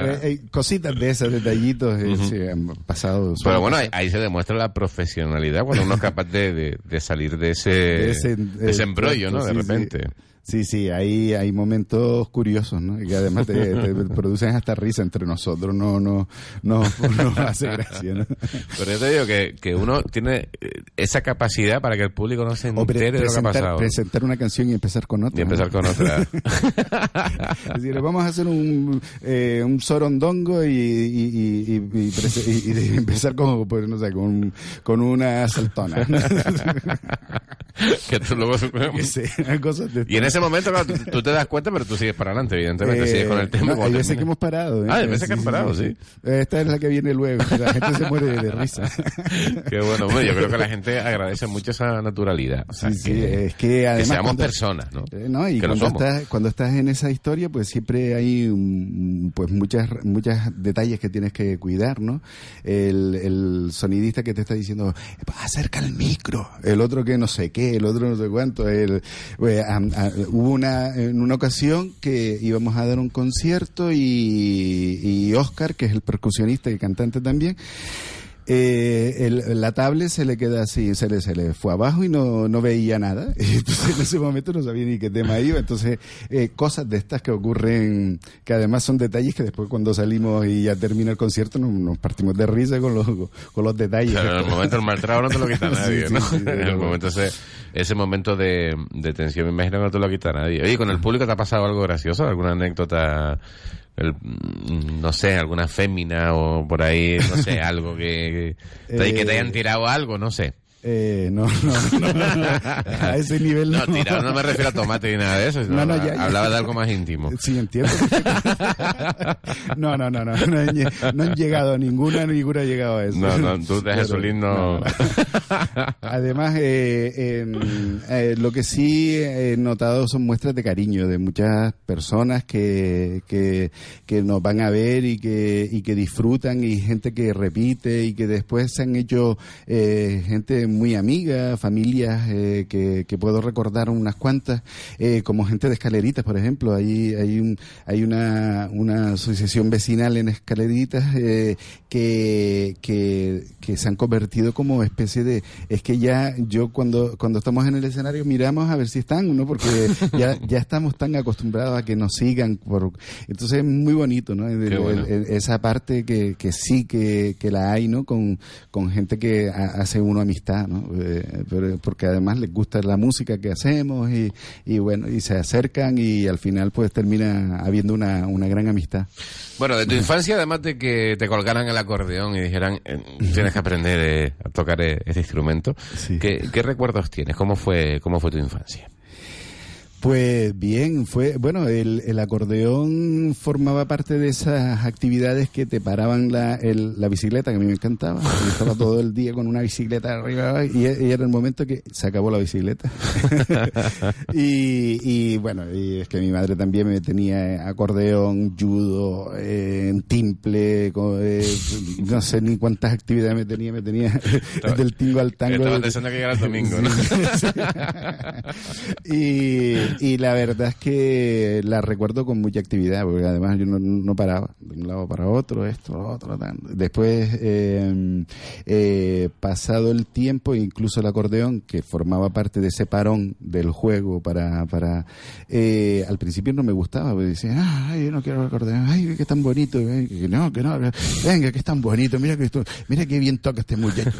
Eh, eh, cositas de esos detallitos eh, se han pasado. Pero bueno, ahí, ahí se demuestra la profesionalidad cuando uno es capaz de, de- de salir de ese, de ese, ese embrollo, ¿no? De sí, sí. repente. Sí, sí, hay, hay momentos curiosos, ¿no? Que además te, <laughs> te producen hasta risa entre nosotros, no, no, no, no hace gracia, ¿no? Pero yo te digo que, que uno tiene eh, esa capacidad para que el público no se entere de lo que ha pasado. presentar una canción y empezar con otra. Y empezar ¿no? con otra. <laughs> Es decir, vamos a hacer un, eh, un sorondongo y, y, <laughs> empezar como, pues, no sé, con, con una saltona. que tú luego... Cosas de Y en ese momento, claro, tú, tú te das cuenta, pero tú sigues para adelante, evidentemente, Eh, sigues con el tema. no, como hay veces que hemos parado. ¿eh? Ah, hay veces que han parado, sí. Esta es la que viene luego. La gente se muere de risa. <laughs> Qué bueno, bueno, yo creo que la gente agradece mucho esa naturalidad. O sea, Sí, sí, que, es que además seamos cuando- personas, ¿no? Eh, no, y Que cuando estás, cuando estás en esa historia, pues siempre hay un- pues muchas muchas detalles que tienes que cuidar, ¿no? El, el sonidista que te está diciendo, acerca el micro, el otro que no sé qué, el otro no sé cuánto. El, pues, am- a- hubo una, en una ocasión que íbamos a dar un concierto y, y Oscar, que es el percusionista y cantante también, eh, el- la tablet se le queda así, se le, se le fue abajo y no, no veía nada. <laughs> Entonces en ese momento no sabía ni qué tema iba. Entonces, eh, cosas de estas que ocurren, que además son detalles que después cuando salimos y ya termina el concierto nos, nos partimos de risa con los, con los detalles. Pero en el momento del mal trago no te lo quita <laughs> nadie, sí, ¿no? sí, en el momento ese, ese momento de, de tensión, me imagino que no te lo quita nadie. Oye, ¿con el público te ha pasado algo gracioso? ¿Alguna anécdota? El, mm, no sé, alguna fémina o por ahí, no sé, <laughs> algo que, que, que te hayan tirado algo, no sé. Eh, no, no, no, a ese nivel no. No, tirado, no me refiero a tomate ni nada de eso. No, No, no, ya, ya. hablaba de algo más íntimo. Sí, entiendo. No, no, no, no, no, han, no han llegado a ninguna, ninguna ha llegado a eso. No, no, tú de Jesulín no. Además, eh, em, eh, lo que sí he notado son muestras de cariño de muchas personas que, que, que nos van a ver y que, y que disfrutan y gente que repite y que después se han hecho eh, gente muy amiga, familias eh, que, que puedo recordar unas cuantas, eh, como gente de Escaleritas, por ejemplo. Hay, hay, un, hay una, una asociación vecinal en Escaleritas eh, que, que, que se han convertido como especie de... Es que ya yo cuando, cuando estamos en el escenario miramos a ver si están, ¿no? Porque ya, ya estamos tan acostumbrados a que nos sigan. Por, entonces es muy bonito, ¿no? El- Qué bueno. el- el- esa parte que, que sí que, que la hay, ¿no? Con, con gente que ha- hace uno amistad, ¿no? Eh, pero- porque además les gusta la música que hacemos y, y bueno, y se acercan y al final pues termina habiendo una, una gran amistad. Bueno, de tu infancia, además de que te colgaran el acordeón y dijeran, eh, tienes que aprender eh, a tocar este instrumento, Sí. ¿qué, qué recuerdos tienes? ¿Cómo fue, cómo fue tu infancia? Pues bien, fue bueno, el, el acordeón formaba parte de esas actividades que te paraban la, el- la bicicleta, que a mí me encantaba. Yo estaba todo el día con una bicicleta arriba y, y era el momento que se acabó la bicicleta. <laughs> y, y, bueno, y es que mi madre también me tenía acordeón, judo, eh, timple, eh, no sé ni cuántas actividades me tenía, me tenía <laughs> del tingo al tango. Que llegara el domingo, ¿no? <laughs> y, y la verdad es que la recuerdo con mucha actividad, porque además yo no, no paraba de un lado para otro, esto, otro. tan. Después, eh, eh, pasado el tiempo, incluso el acordeón, que formaba parte de ese parón del juego para... para eh, al principio no me gustaba, porque decía, "Ah, yo no quiero el acordeón, ay, que tan bonito, ay, que no, que no, venga, que es tan bonito, mira que esto, mira qué bien toca este muchacho.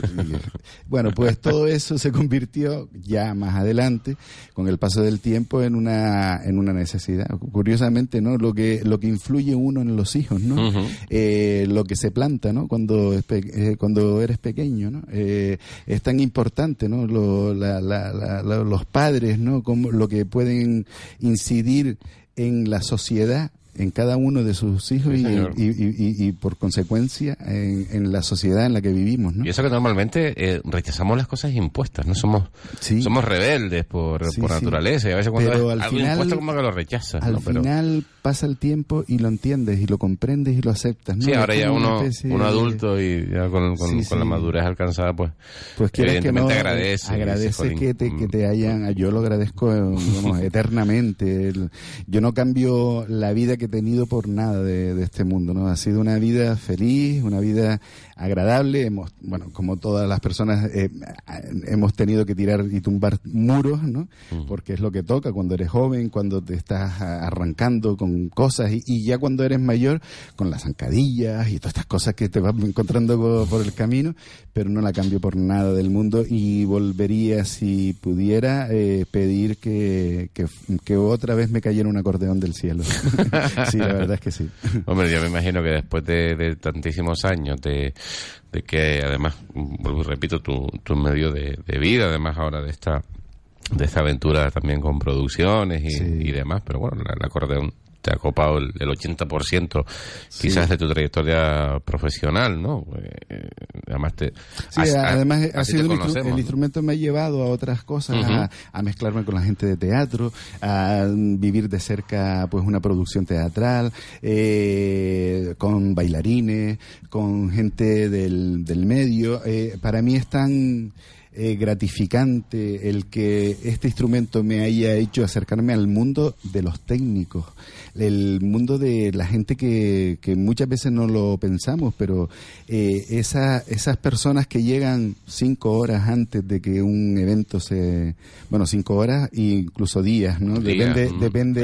Bueno, pues todo eso se convirtió ya más adelante, con el paso del tiempo, en una, en una necesidad. Curiosamente, ¿no? Lo que, lo que influye uno en los hijos, ¿no? Eh, lo que se planta, ¿no? Cuando, eh, cuando eres pequeño, ¿no? Eh, es tan importante, ¿no? Lo- la- la- la- la- los padres, ¿no? Como lo que pueden incidir en la sociedad en cada uno de sus hijos Sí, y, y- y- y- y, por consecuencia en, en la sociedad en la que vivimos, ¿no? Y eso que normalmente eh, rechazamos las cosas impuestas, ¿no? Somos, Sí. somos rebeldes por, Sí, por naturaleza y a veces cuando Pero es al algo final- impuesto como que lo rechazas, Al ¿no? Pero, final pasa el tiempo y lo entiendes y lo comprendes y lo aceptas, ¿no? sí, ahora ya uno, de- adulto y ya con, con- Sí, con la madurez alcanzada, pues, Pues quieres que no, evidentemente agradece. agradece dices, "Jolín, que te, que mm, te hayan, yo lo agradezco <laughs> eternamente. El- yo no cambio la vida que he tenido por nada de, de este mundo, ¿no? Ha sido una vida feliz, una vida agradable. Hemos, bueno, como todas las personas, eh, hemos tenido que tirar y tumbar muros, ¿no? Porque es lo que toca cuando eres joven, cuando te estás arrancando con cosas y, y ya cuando eres mayor, con las zancadillas y todas estas cosas que te vas encontrando po- por el camino, pero no la cambio por nada del mundo y volvería, si pudiera, eh, pedir que, que, que otra vez me cayera un acordeón del cielo. <laughs> sí, la verdad es que sí. Hombre, yo me imagino que después de, de tantísimos años de, de que además, vuelvo y repito, tu, tu medio de, de vida, además ahora de esta de esta aventura también con producciones y, Sí. y demás, pero bueno, la- el acordeón te ha copado el, el 80% quizás de tu trayectoria profesional, ¿no? Eh, además te... Sí, as- a- además así ha sido el, ¿no? instrumento me ha llevado a otras cosas, a, a mezclarme con la gente de teatro, a vivir de cerca pues una producción teatral, eh, con bailarines, con gente del, del medio. Eh, para mí es tan eh, gratificante el que este instrumento me haya hecho acercarme al mundo de los técnicos, el mundo de la gente que, que muchas veces no lo pensamos, pero eh, esa- esas personas que llegan cinco horas antes de que un evento se, bueno, cinco horas e incluso días, ¿no? Días, depende, mm, depende,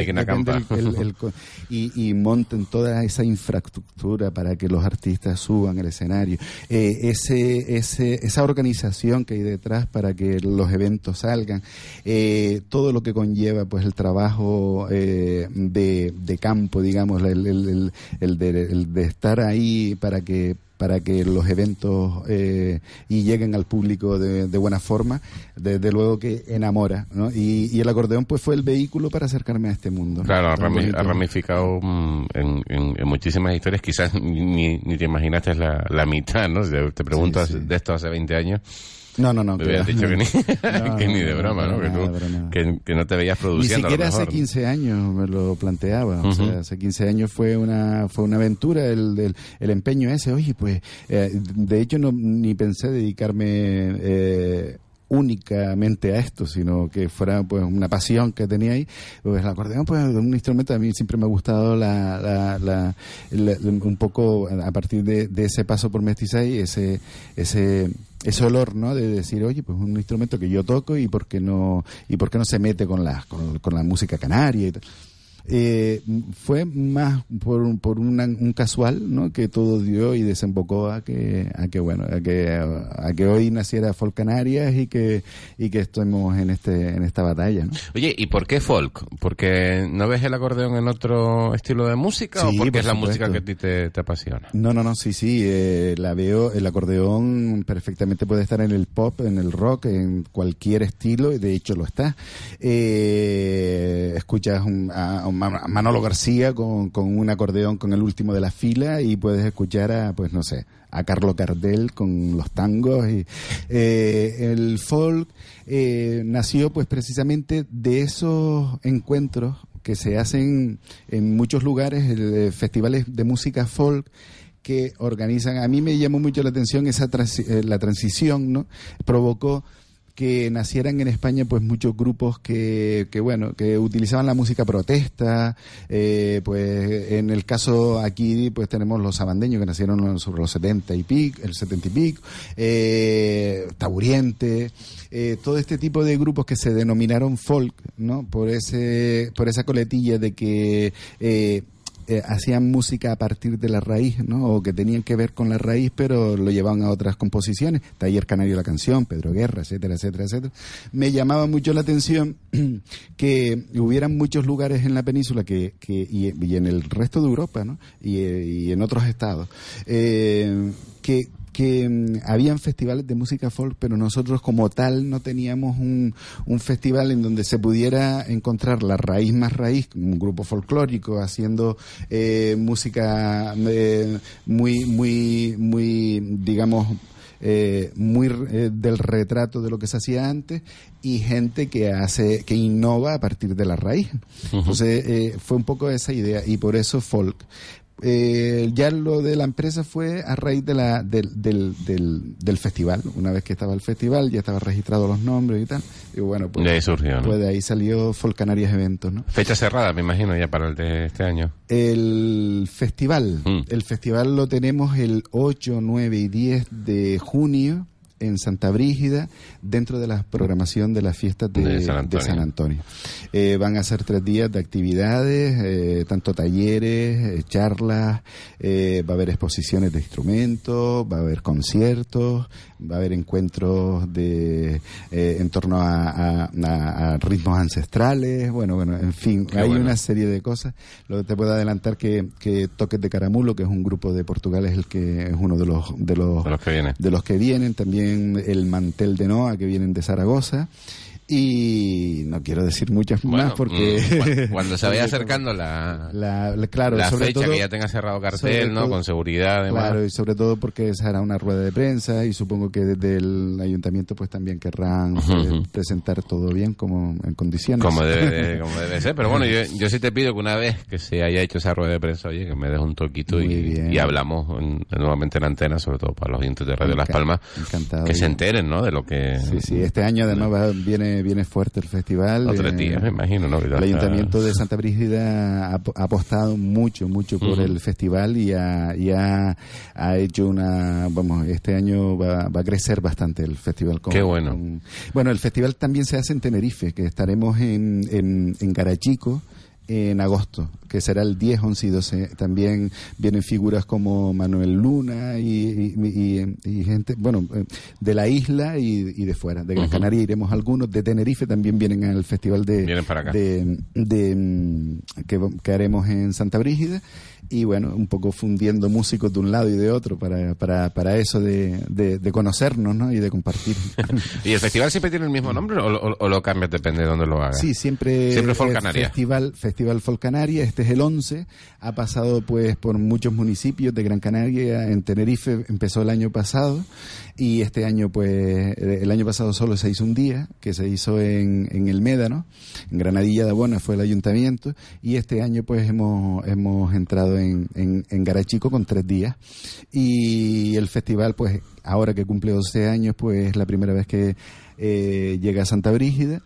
el- el- el co- y, y monten toda esa infraestructura para que los artistas suban al escenario. Eh, ese, ese, esa organización que hay detrás detrás para que los eventos salgan, eh, todo lo que conlleva pues el trabajo eh, de, de campo, digamos, el, el- el- de, el de estar ahí para que para que los eventos eh, y lleguen al público de, de buena forma, desde luego que enamora, ¿no? Y, y el acordeón pues fue el vehículo para acercarme a este mundo. Claro, ha, ramificado mm, en, en- en muchísimas historias. Quizás <laughs> ni, ni te imaginaste la, la mitad, ¿no? Te pregunto Sí, sí. de esto hace 20 años. No, no, no. Me hubieras dicho que ni, <laughs> No, <laughs> que ni de broma, ¿no? Que, tú- que- que no te veías Ni produciendo. a lo siquiera hace mejor. 15 años me lo planteaba, o sea, hace 15 años fue una fue una aventura el, el, el empeño ese, oye, pues eh, de hecho no ni pensé dedicarme eh, únicamente a esto, sino que fuera pues una pasión que tenía ahí. Pues el acordeón pues es un instrumento a mí siempre me ha gustado la, la, la- la- un poco a partir de, de ese paso por mestizaje, ese ese ese olor, ¿no? De decir, oye, pues un instrumento que yo toco y por qué no y por qué no se mete con la con, con la música canaria y tal. Eh, fue más por, un- por una- un casual ¿no? que todo dio y desembocó a que a que bueno a que a que hoy naciera Folk Canarias y que y que estemos en este en esta batalla ¿no? Oye, ¿y por qué folk? ¿Porque no ves el acordeón en otro estilo de música Sí, o porque por es la supuesto. música que a ti te, te apasiona? No, no, no, sí, sí, eh, la veo, el acordeón perfectamente puede estar en el pop, en el rock, en cualquier estilo, y de hecho lo está. Eh, escuchas un- a, a Ma- Manolo García con, con un acordeón con el último de la fila y puedes escuchar a, pues no sé, a Carlos Gardel con los tangos y eh, el folk eh, nació pues precisamente de esos encuentros que se hacen en muchos lugares, eh, festivales de música folk que organizan. A mí me llamó mucho la atención esa eh, la transición, ¿no? Provocó que nacieran en España pues muchos grupos que, que bueno que utilizaban la música protesta eh, pues en el caso aquí pues tenemos los sabandeños que nacieron sobre los 70 y pico el 70 y pico eh, Taburiente eh, todo este tipo de grupos que se denominaron folk no por ese por esa coletilla de que eh, hacían música a partir de la raíz, ¿no? O que tenían que ver con la raíz, pero lo llevaban a otras composiciones. Taller Canario la canción, Pedro Guerra, etcétera, etcétera, etcétera. Me llamaba mucho la atención <clears throat> que hubieran muchos lugares en la península que, que y, y en el resto de Europa, ¿no? Y, eh, y en otros estados, eh, que que mm, habían festivales de música folk, pero nosotros como tal no teníamos un, un festival en donde se pudiera encontrar la raíz más raíz, un grupo folclórico haciendo eh, música eh, muy, muy, muy, digamos, eh, muy eh, del retrato de lo que se hacía antes y gente que hace que innova a partir de la raíz. Entonces eh, fue un poco esa idea y por eso folk eh, ya lo de la empresa fue a raíz de la, del, del, del, del festival. Una vez que estaba el festival, ya estaban registrados los nombres y tal. Y bueno, pues, De ahí surgió, ¿no? pues de ahí salió Folk Canarias Eventos, ¿no? Fecha cerrada, me imagino, ya para el de este año. El festival, Mm. el festival lo tenemos el 8, 9 y 10 de junio en Santa Brígida, dentro de la programación de las fiestas de, De San de Antonio. San Antonio. Eh, van a ser tres días de actividades, eh, tanto talleres, eh, charlas, eh, va a haber exposiciones de instrumentos, va a haber conciertos, va a haber encuentros de eh, en torno a, a- a- a ritmos ancestrales, bueno, bueno, en fin, Qué hay bueno. una serie de cosas. Lo que te puedo adelantar que, que Toques de Caramulo, que es un grupo de Portugal, es el que es uno de los de los De los que vienen. de los que vienen, también el Mantel de Noa, que vienen de Zaragoza. Y no quiero decir muchas Bueno, más porque... mm, cu- cuando <laughs> se vaya acercando la, la, la- claro, la sobre fecha todo- que ya tenga cerrado cartel, ¿no? todo- Con seguridad, además. Claro, y sobre todo porque se hará una rueda de prensa y supongo que desde el ayuntamiento pues también querrán eh, presentar todo bien como en condiciones. Como debe, de- <laughs> como debe ser. Pero bueno, yo, yo sí te pido que una vez que se haya hecho esa rueda de prensa, oye, que me des un toquito y, hablamos en- nuevamente en antena, sobre todo para los oyentes de Radio Las Palmas, encantado. que se enteren, ¿no? De lo que... Sí, sí, este año además va- viene viene fuerte el festival. Otros eh, días, me imagino, El Ayuntamiento de <laughs> Santa Brígida ha, ha apostado mucho, mucho por el festival y, ha, y ha, ha hecho una, vamos, este año va, va a crecer bastante el festival. con- Qué bueno. con- bueno, el festival también se hace en Tenerife, que estaremos en, en, en Garachico en agosto, que será el 10, 11 y 12. También vienen figuras como Manuel Luna y, y- y- y gente, bueno, eh, de la isla y, de fuera. De Gran Canaria iremos algunos, de Tenerife también vienen al festival de, de, mm, que, que haremos en Santa Brígida y bueno, un poco fundiendo músicos de un lado y de otro para, para, para eso de, de, de conocernos ¿no? y de compartir. <laughs> ¿Y el festival siempre tiene el mismo nombre o, o- o lo cambias depende de dónde lo hagas? Sí, siempre, Siempre Folk Canaria. Festival, Festival Folk Canaria, este es el 11, ha pasado pues por muchos municipios de Gran Canaria, en Tenerife empezó el año pasado y este año pues eh, el año pasado solo se hizo un día, que se hizo en, en el Médano, en Granadilla de Abona fue el ayuntamiento y este año pues hemos, hemos entrado en, en, en Garachico con tres días y el festival pues ahora que cumple 12 años pues es la primera vez que eh, llega a Santa Brígida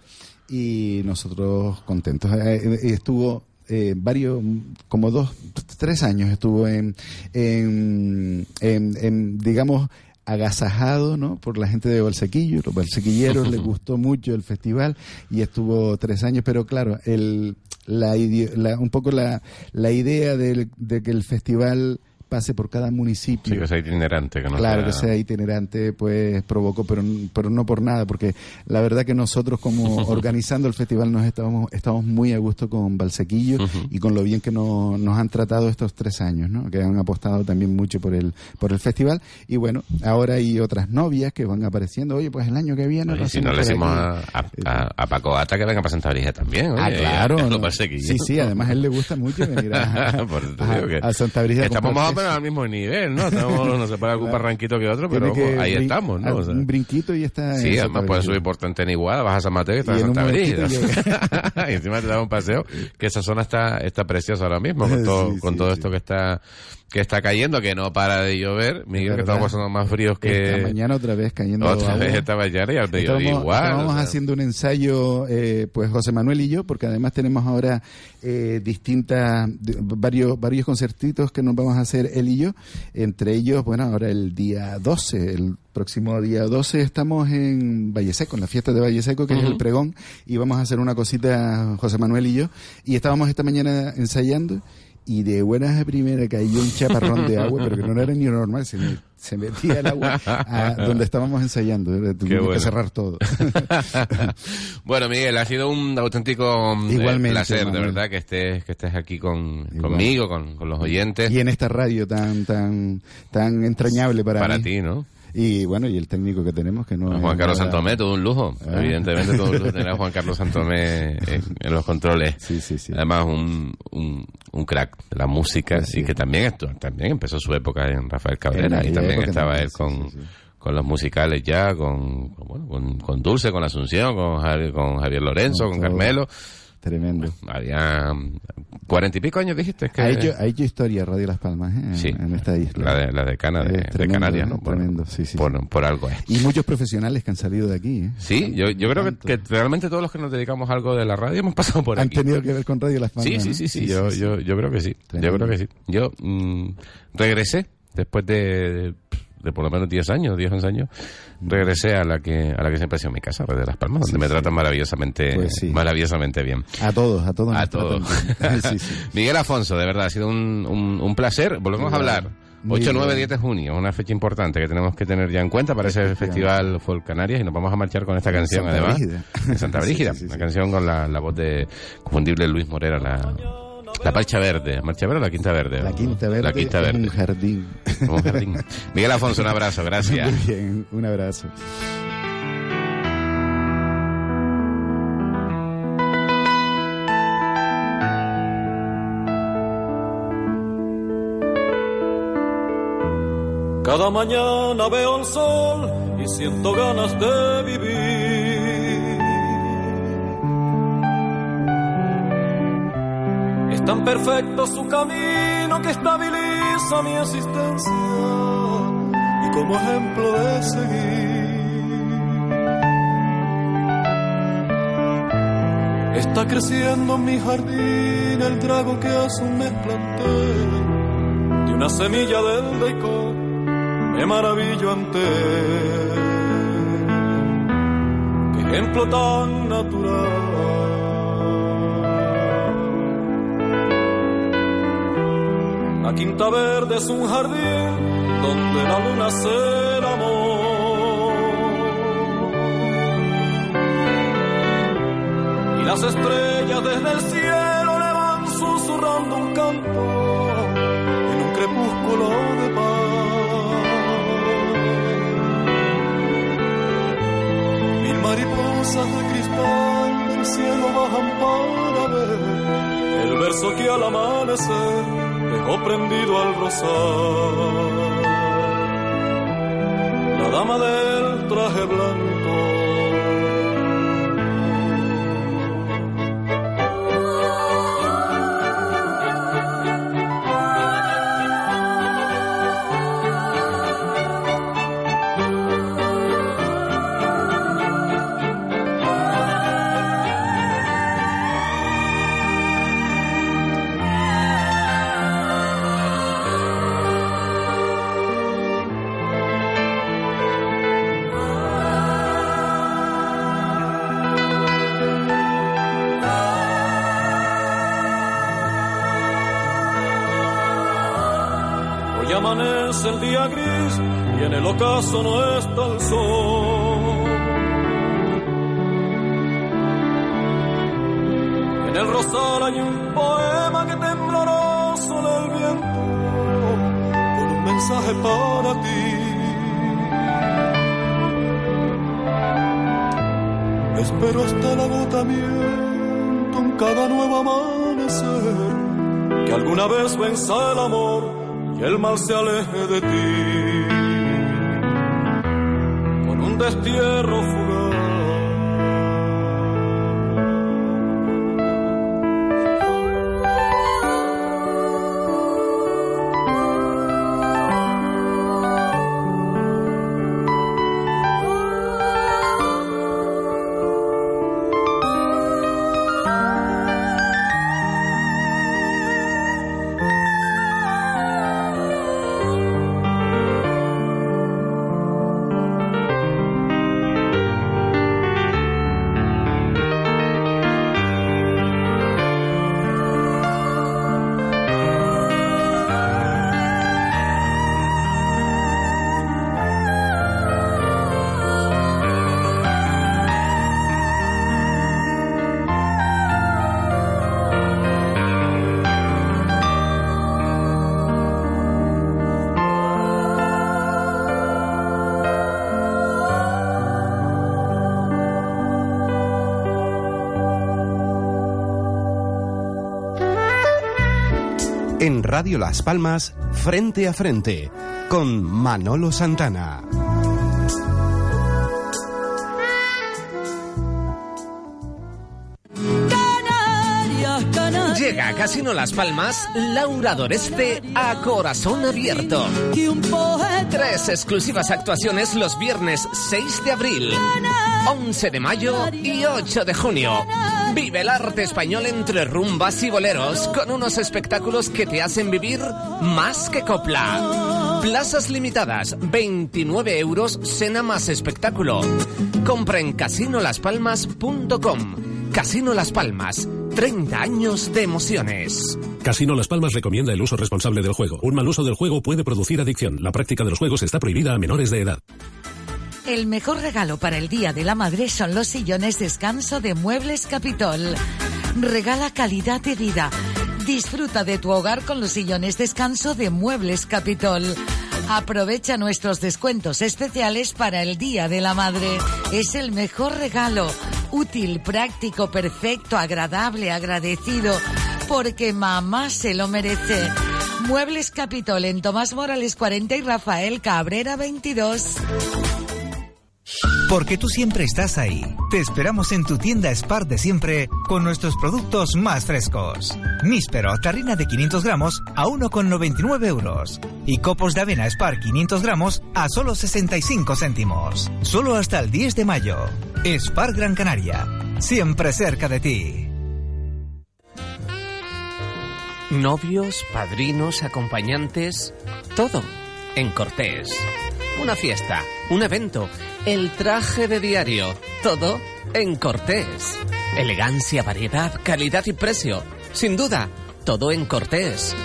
y nosotros contentos. Eh, eh, estuvo eh, varios, como dos, tres años estuvo en, en, en- en, digamos, agasajado ¿no? por la gente de Balsequillo, los balsequilleros <laughs> les gustó mucho el festival y estuvo tres años, pero claro, el, la, la- un poco la, la idea del- de que el festival pase por cada municipio Sí, que sea itinerante. Que no claro, sea- que sea itinerante, pues provocó, pero, pero no por nada, porque la verdad que nosotros como <laughs> organizando el festival nos estamos, estamos muy a gusto con Balsequillo y con lo bien que no- nos han tratado estos tres años, ¿no? que han apostado también mucho por el, por el festival. Y bueno, ahora hay otras novias que van apareciendo, oye, pues el año que viene... Oye, si no le decimos a, aquí". a, a- a Paco Ata que venga para Santa Brigida también. Ah, oye, claro. <laughs> Pasé aquí. Sí, sí, además a él le gusta mucho venir a, <laughs> Santa Brígida. a Estamos más al mismo nivel, ¿no? Estamos, no se para <laughs> algún barranquito que otro, pero que ahí estamos, ¿no? a- O sea, un brinquito y está Sí, Santa además puedes Brígida. subir por Tanteniguada, vas a San Mateo y estás en Santa Brígida. <laughs> y encima te da un paseo, que esa zona está, está preciosa ahora mismo, con <laughs> todo, Sí, con sí, todo esto que está, que está cayendo, que no para de llover. Miguel, que estamos pasando más fríos que... Esta mañana otra vez cayendo Otra agua. vez esta mañana y al mediodía Estábamos, igual. estábamos o sea. haciendo un ensayo, eh, pues José Manuel y yo, porque además tenemos ahora eh, distintas, varios, varios concertitos que nos vamos a hacer él y yo. Entre ellos, bueno, ahora el día 12, el próximo día 12 estamos en Valle Seco, en la fiesta de Valle Seco, que es el pregón, y vamos a hacer una cosita José Manuel y yo. Y estábamos esta mañana ensayando. Y de buenas a primera cayó un chaparrón de agua, pero que no era ni normal, se, me- se metía el agua a donde estábamos ensayando. Tuvimos bueno. que cerrar todo. <laughs> Bueno, Miguel, ha sido un auténtico eh, Igualmente, placer, de verdad, que estés, que estés aquí con, Igual. conmigo, con, con los oyentes. y en esta radio tan tan tan entrañable para, para mí. ti, ¿no? Y bueno, y el técnico que tenemos que no es Juan Carlos nada- Santomé, todo un lujo. Ah. Evidentemente, todo un lujo tener a Juan Carlos Santomé en, en los controles. Sí, sí, sí. Además, un, un, un crack de la música Sí. y que también, esto, también empezó su época en Rafael Cabrera En y también estaba también, él con, sí, sí. con los musicales ya, con, con, bueno, con, con Dulce, con Asunción, con Javier, con Javier Lorenzo, Con. Carmelo. Tremendo. Había cuarenta y pico años, dijiste. Que, Ha hecho, ha hecho historia Radio Las Palmas ¿eh? Sí. en esta isla. la, de, la decana de, Es de tremendo, Canarias. ¿no? Por- Tremendo, sí, sí, Por, por algo es. Y muchos profesionales que han salido de aquí. ¿eh? Sí, yo, yo creo que, realmente todos los que nos dedicamos a algo de la radio hemos pasado por Han aquí. tenido que ver con Radio Las Palmas. Sí, sí, ¿no? sí, sí, yo, Yo, yo creo que sí. Tremendo. Yo creo que sí. Yo mm, regresé después de, de por lo menos 10 años, 10, 11 años, regresé a la que a la que siempre ha sido mi casa, de Las Palmas, donde me tratan maravillosamente Pues sí. maravillosamente bien. A todos, a todos. A todos. <laughs> sí, sí. <laughs> Miguel Afonso, de verdad, ha sido un, un, un placer. Volvemos a hablar. Muy 8, 9, bien. 10 de junio, una fecha importante que tenemos que tener ya en cuenta para ese festival Folk Canarias y nos vamos a marchar con esta canción Santa además. Brígida. De Santa <laughs> Sí, Brígida, sí, sí, una sí. canción con la, la voz de confundible Luis Morera, la, la Marcha Verde. ¿Marcha Verde o la Quinta Verde? La Quinta Verde La Quinta es Verde. un jardín. Como un jardín. Miguel Afonso, un abrazo, gracias. Muy bien, un abrazo. Cada mañana veo el sol y siento ganas de vivir. Es tan perfecto su camino que estabiliza mi existencia y como ejemplo de seguir. Está creciendo en mi jardín el trago que hace un mes planté de una semilla del decor me maravillo ante qué ejemplo tan natural La quinta verde es un jardín donde la luna hace el amor. Y las estrellas desde el cielo le van susurrando un canto en un crepúsculo de paz. Mil mariposas de cristal del cielo bajan para ver el verso que al amanecer dejó prendido al rosal. La dama del traje blanco. Ocaso no está el sol. En el rosal hay un poema que tembloroso el viento con un mensaje para ti. Espero hasta el agotamiento en cada nuevo amanecer que alguna vez venza el amor y el mal se aleje de ti destierro fugaz. Radio Las Palmas, Frente a Frente, con Manolo Santana. Llega a Casino Las Palmas Laura Doreste a corazón abierto. Tres exclusivas actuaciones los viernes 6 de abril, 11 de mayo y 8 de junio. Vive el arte español entre rumbas y boleros con unos espectáculos que te hacen vivir más que copla. Plazas limitadas, 29 euros, cena más espectáculo. Compra en casinolaspalmas.com. Casino Las Palmas, 30 años de emociones. Casino Las Palmas recomienda el uso responsable del juego. Un mal uso del juego puede producir adicción. La práctica de los juegos está prohibida a menores de edad. El mejor regalo para el Día de la Madre son los sillones descanso de Muebles Capitol. Regala calidad de vida. Disfruta de tu hogar con los sillones descanso de Muebles Capitol. Aprovecha nuestros descuentos especiales para el Día de la Madre. Es el mejor regalo. Útil, práctico, perfecto, agradable, agradecido. Porque mamá se lo merece. Muebles Capitol en Tomás Morales 40 y Rafael Cabrera 22. Porque tú siempre estás ahí. Te esperamos en tu tienda Spar de siempre con nuestros productos más frescos. Níspero, tarrina de 500 gramos a 1,99 euros. Y copos de avena Spar 500 gramos a solo 65 céntimos. Solo hasta el 10 de mayo. Spar Gran Canaria. Siempre cerca de ti. Novios, padrinos, acompañantes, todo en Cortés. Una fiesta, un evento, el traje de diario, todo en Cortés. Elegancia, variedad, calidad y precio. Sin duda, todo en Cortés.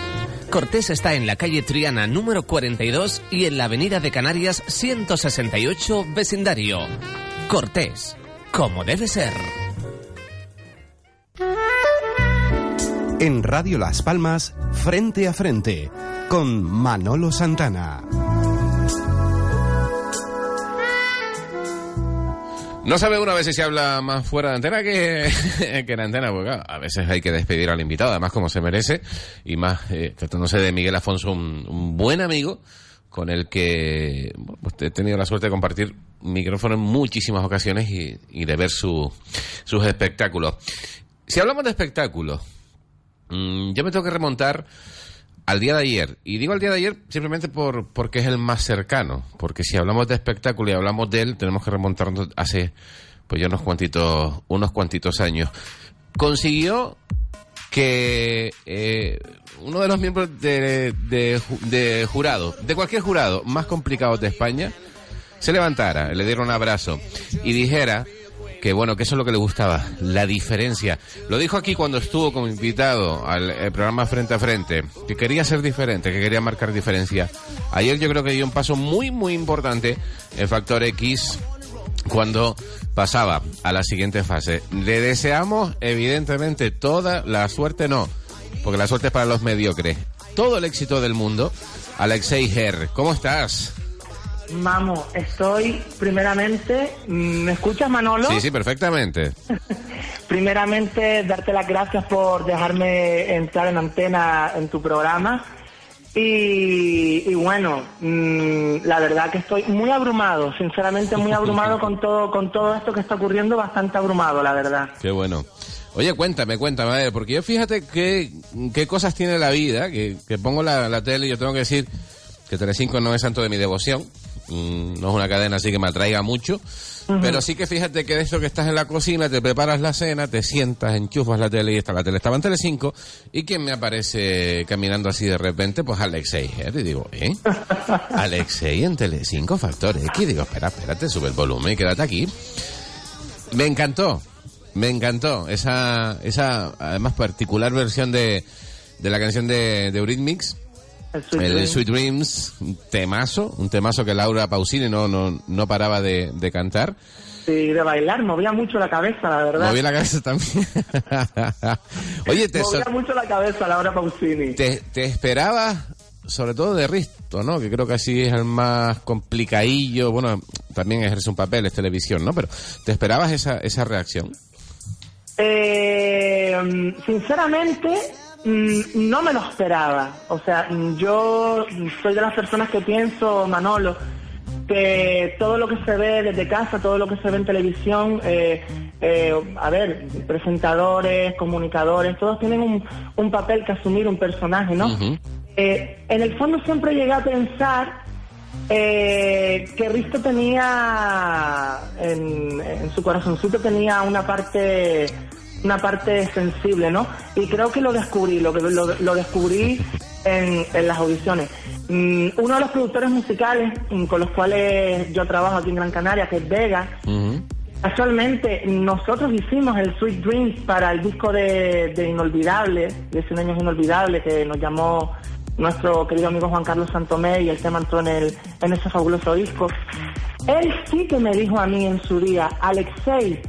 Cortés está en la calle Triana número 42 y en la avenida de Canarias 168 vecindario. Cortés, como debe ser. En Radio Las Palmas, frente a frente, con Manolo Santana. No sabe una vez si habla más fuera de antena que, <laughs> que en antena, porque a veces hay que despedir al invitado, además como se merece, y más eh, tratándose de Miguel Afonso, un, un buen amigo con el que pues he tenido la suerte de compartir micrófono en muchísimas ocasiones y, y de ver su, sus espectáculos. Si hablamos de espectáculos, mm, yo me tengo que remontar al día de ayer. Y digo al día de ayer simplemente por, porque es el más cercano. Porque si hablamos de espectáculo y hablamos de él, tenemos que remontarnos hace pues ya unos cuantitos, unos cuantitos años. Consiguió que eh, uno de los miembros de, de, de jurado, de cualquier jurado más complicado de España, se levantara, le diera un abrazo y dijera que bueno, que eso es lo que le gustaba, la diferencia. Lo dijo aquí cuando estuvo como invitado al eh, programa Frente a Frente, que quería ser diferente, que quería marcar diferencia. Ayer yo creo que dio un paso muy, muy importante en Factor X cuando pasaba a la siguiente fase. Le deseamos, evidentemente, toda la suerte, no, porque la suerte es para los mediocres. Todo el éxito del mundo. Alexei Her, ¿cómo estás? Vamos, estoy primeramente, ¿me escuchas Manolo? Sí, sí, perfectamente. <laughs> primeramente, darte las gracias por dejarme entrar en antena en tu programa. Y, y bueno, mmm, la verdad que estoy muy abrumado, sinceramente muy abrumado <laughs> con todo, con todo esto que está ocurriendo, bastante abrumado, la verdad. Qué bueno. Oye, cuéntame, cuéntame, a ver, porque yo fíjate qué, qué cosas tiene la vida, que, que pongo la, la tele y yo tengo que decir que Telecinco no es santo de mi devoción, mm, no es una cadena así que me atraiga mucho, pero sí que fíjate que de esto que estás en la cocina, te preparas la cena, te sientas, enchufas la tele y está la tele. Estaba en Telecinco y ¿quién me aparece caminando así de repente? Pues Alexei. Y digo, ¿eh? <laughs> Alexei en Telecinco Factor X. Y digo, espera, espérate, sube el volumen y quédate aquí. Me encantó, me encantó esa, esa además particular versión de, de la canción de, de Eurythmics. Sweet el. Sweet Dreams, un temazo, un temazo que Laura Pausini no, no, no paraba de, de cantar. Sí, de bailar, movía mucho la cabeza, la verdad. Moví la cabeza también. <laughs> Oye, te, movía mucho la cabeza Laura Pausini. te, te esperabas, sobre todo de Risto, ¿no? Que creo que así es el más complicadillo. Bueno, también ejerce un papel, es televisión, ¿no? Pero ¿te esperabas esa, esa reacción? Eh, sinceramente, no me lo esperaba. O sea, mm, yo soy de las personas que pienso, Manolo, que todo lo que se ve desde casa, todo lo que se ve en televisión, eh, eh, a ver, presentadores, comunicadores, todos tienen un, un papel que asumir, un personaje, ¿no? Eh, en el fondo siempre llegué a pensar que Risto tenía en, en su corazoncito tenía una parte una parte sensible, ¿no? Y creo que lo descubrí, lo, lo, lo descubrí en, en las audiciones. Mm, uno de los productores musicales con los cuales yo trabajo aquí en Gran Canaria, que es Vega, Casualmente, nosotros hicimos el Sweet Dreams para el disco de, de Inolvidable, de 100 años Inolvidable, que nos llamó nuestro querido amigo Juan Carlos Santomé y el tema entró en, el, en ese fabuloso disco. Él sí que me dijo a mí en su día, Alexei,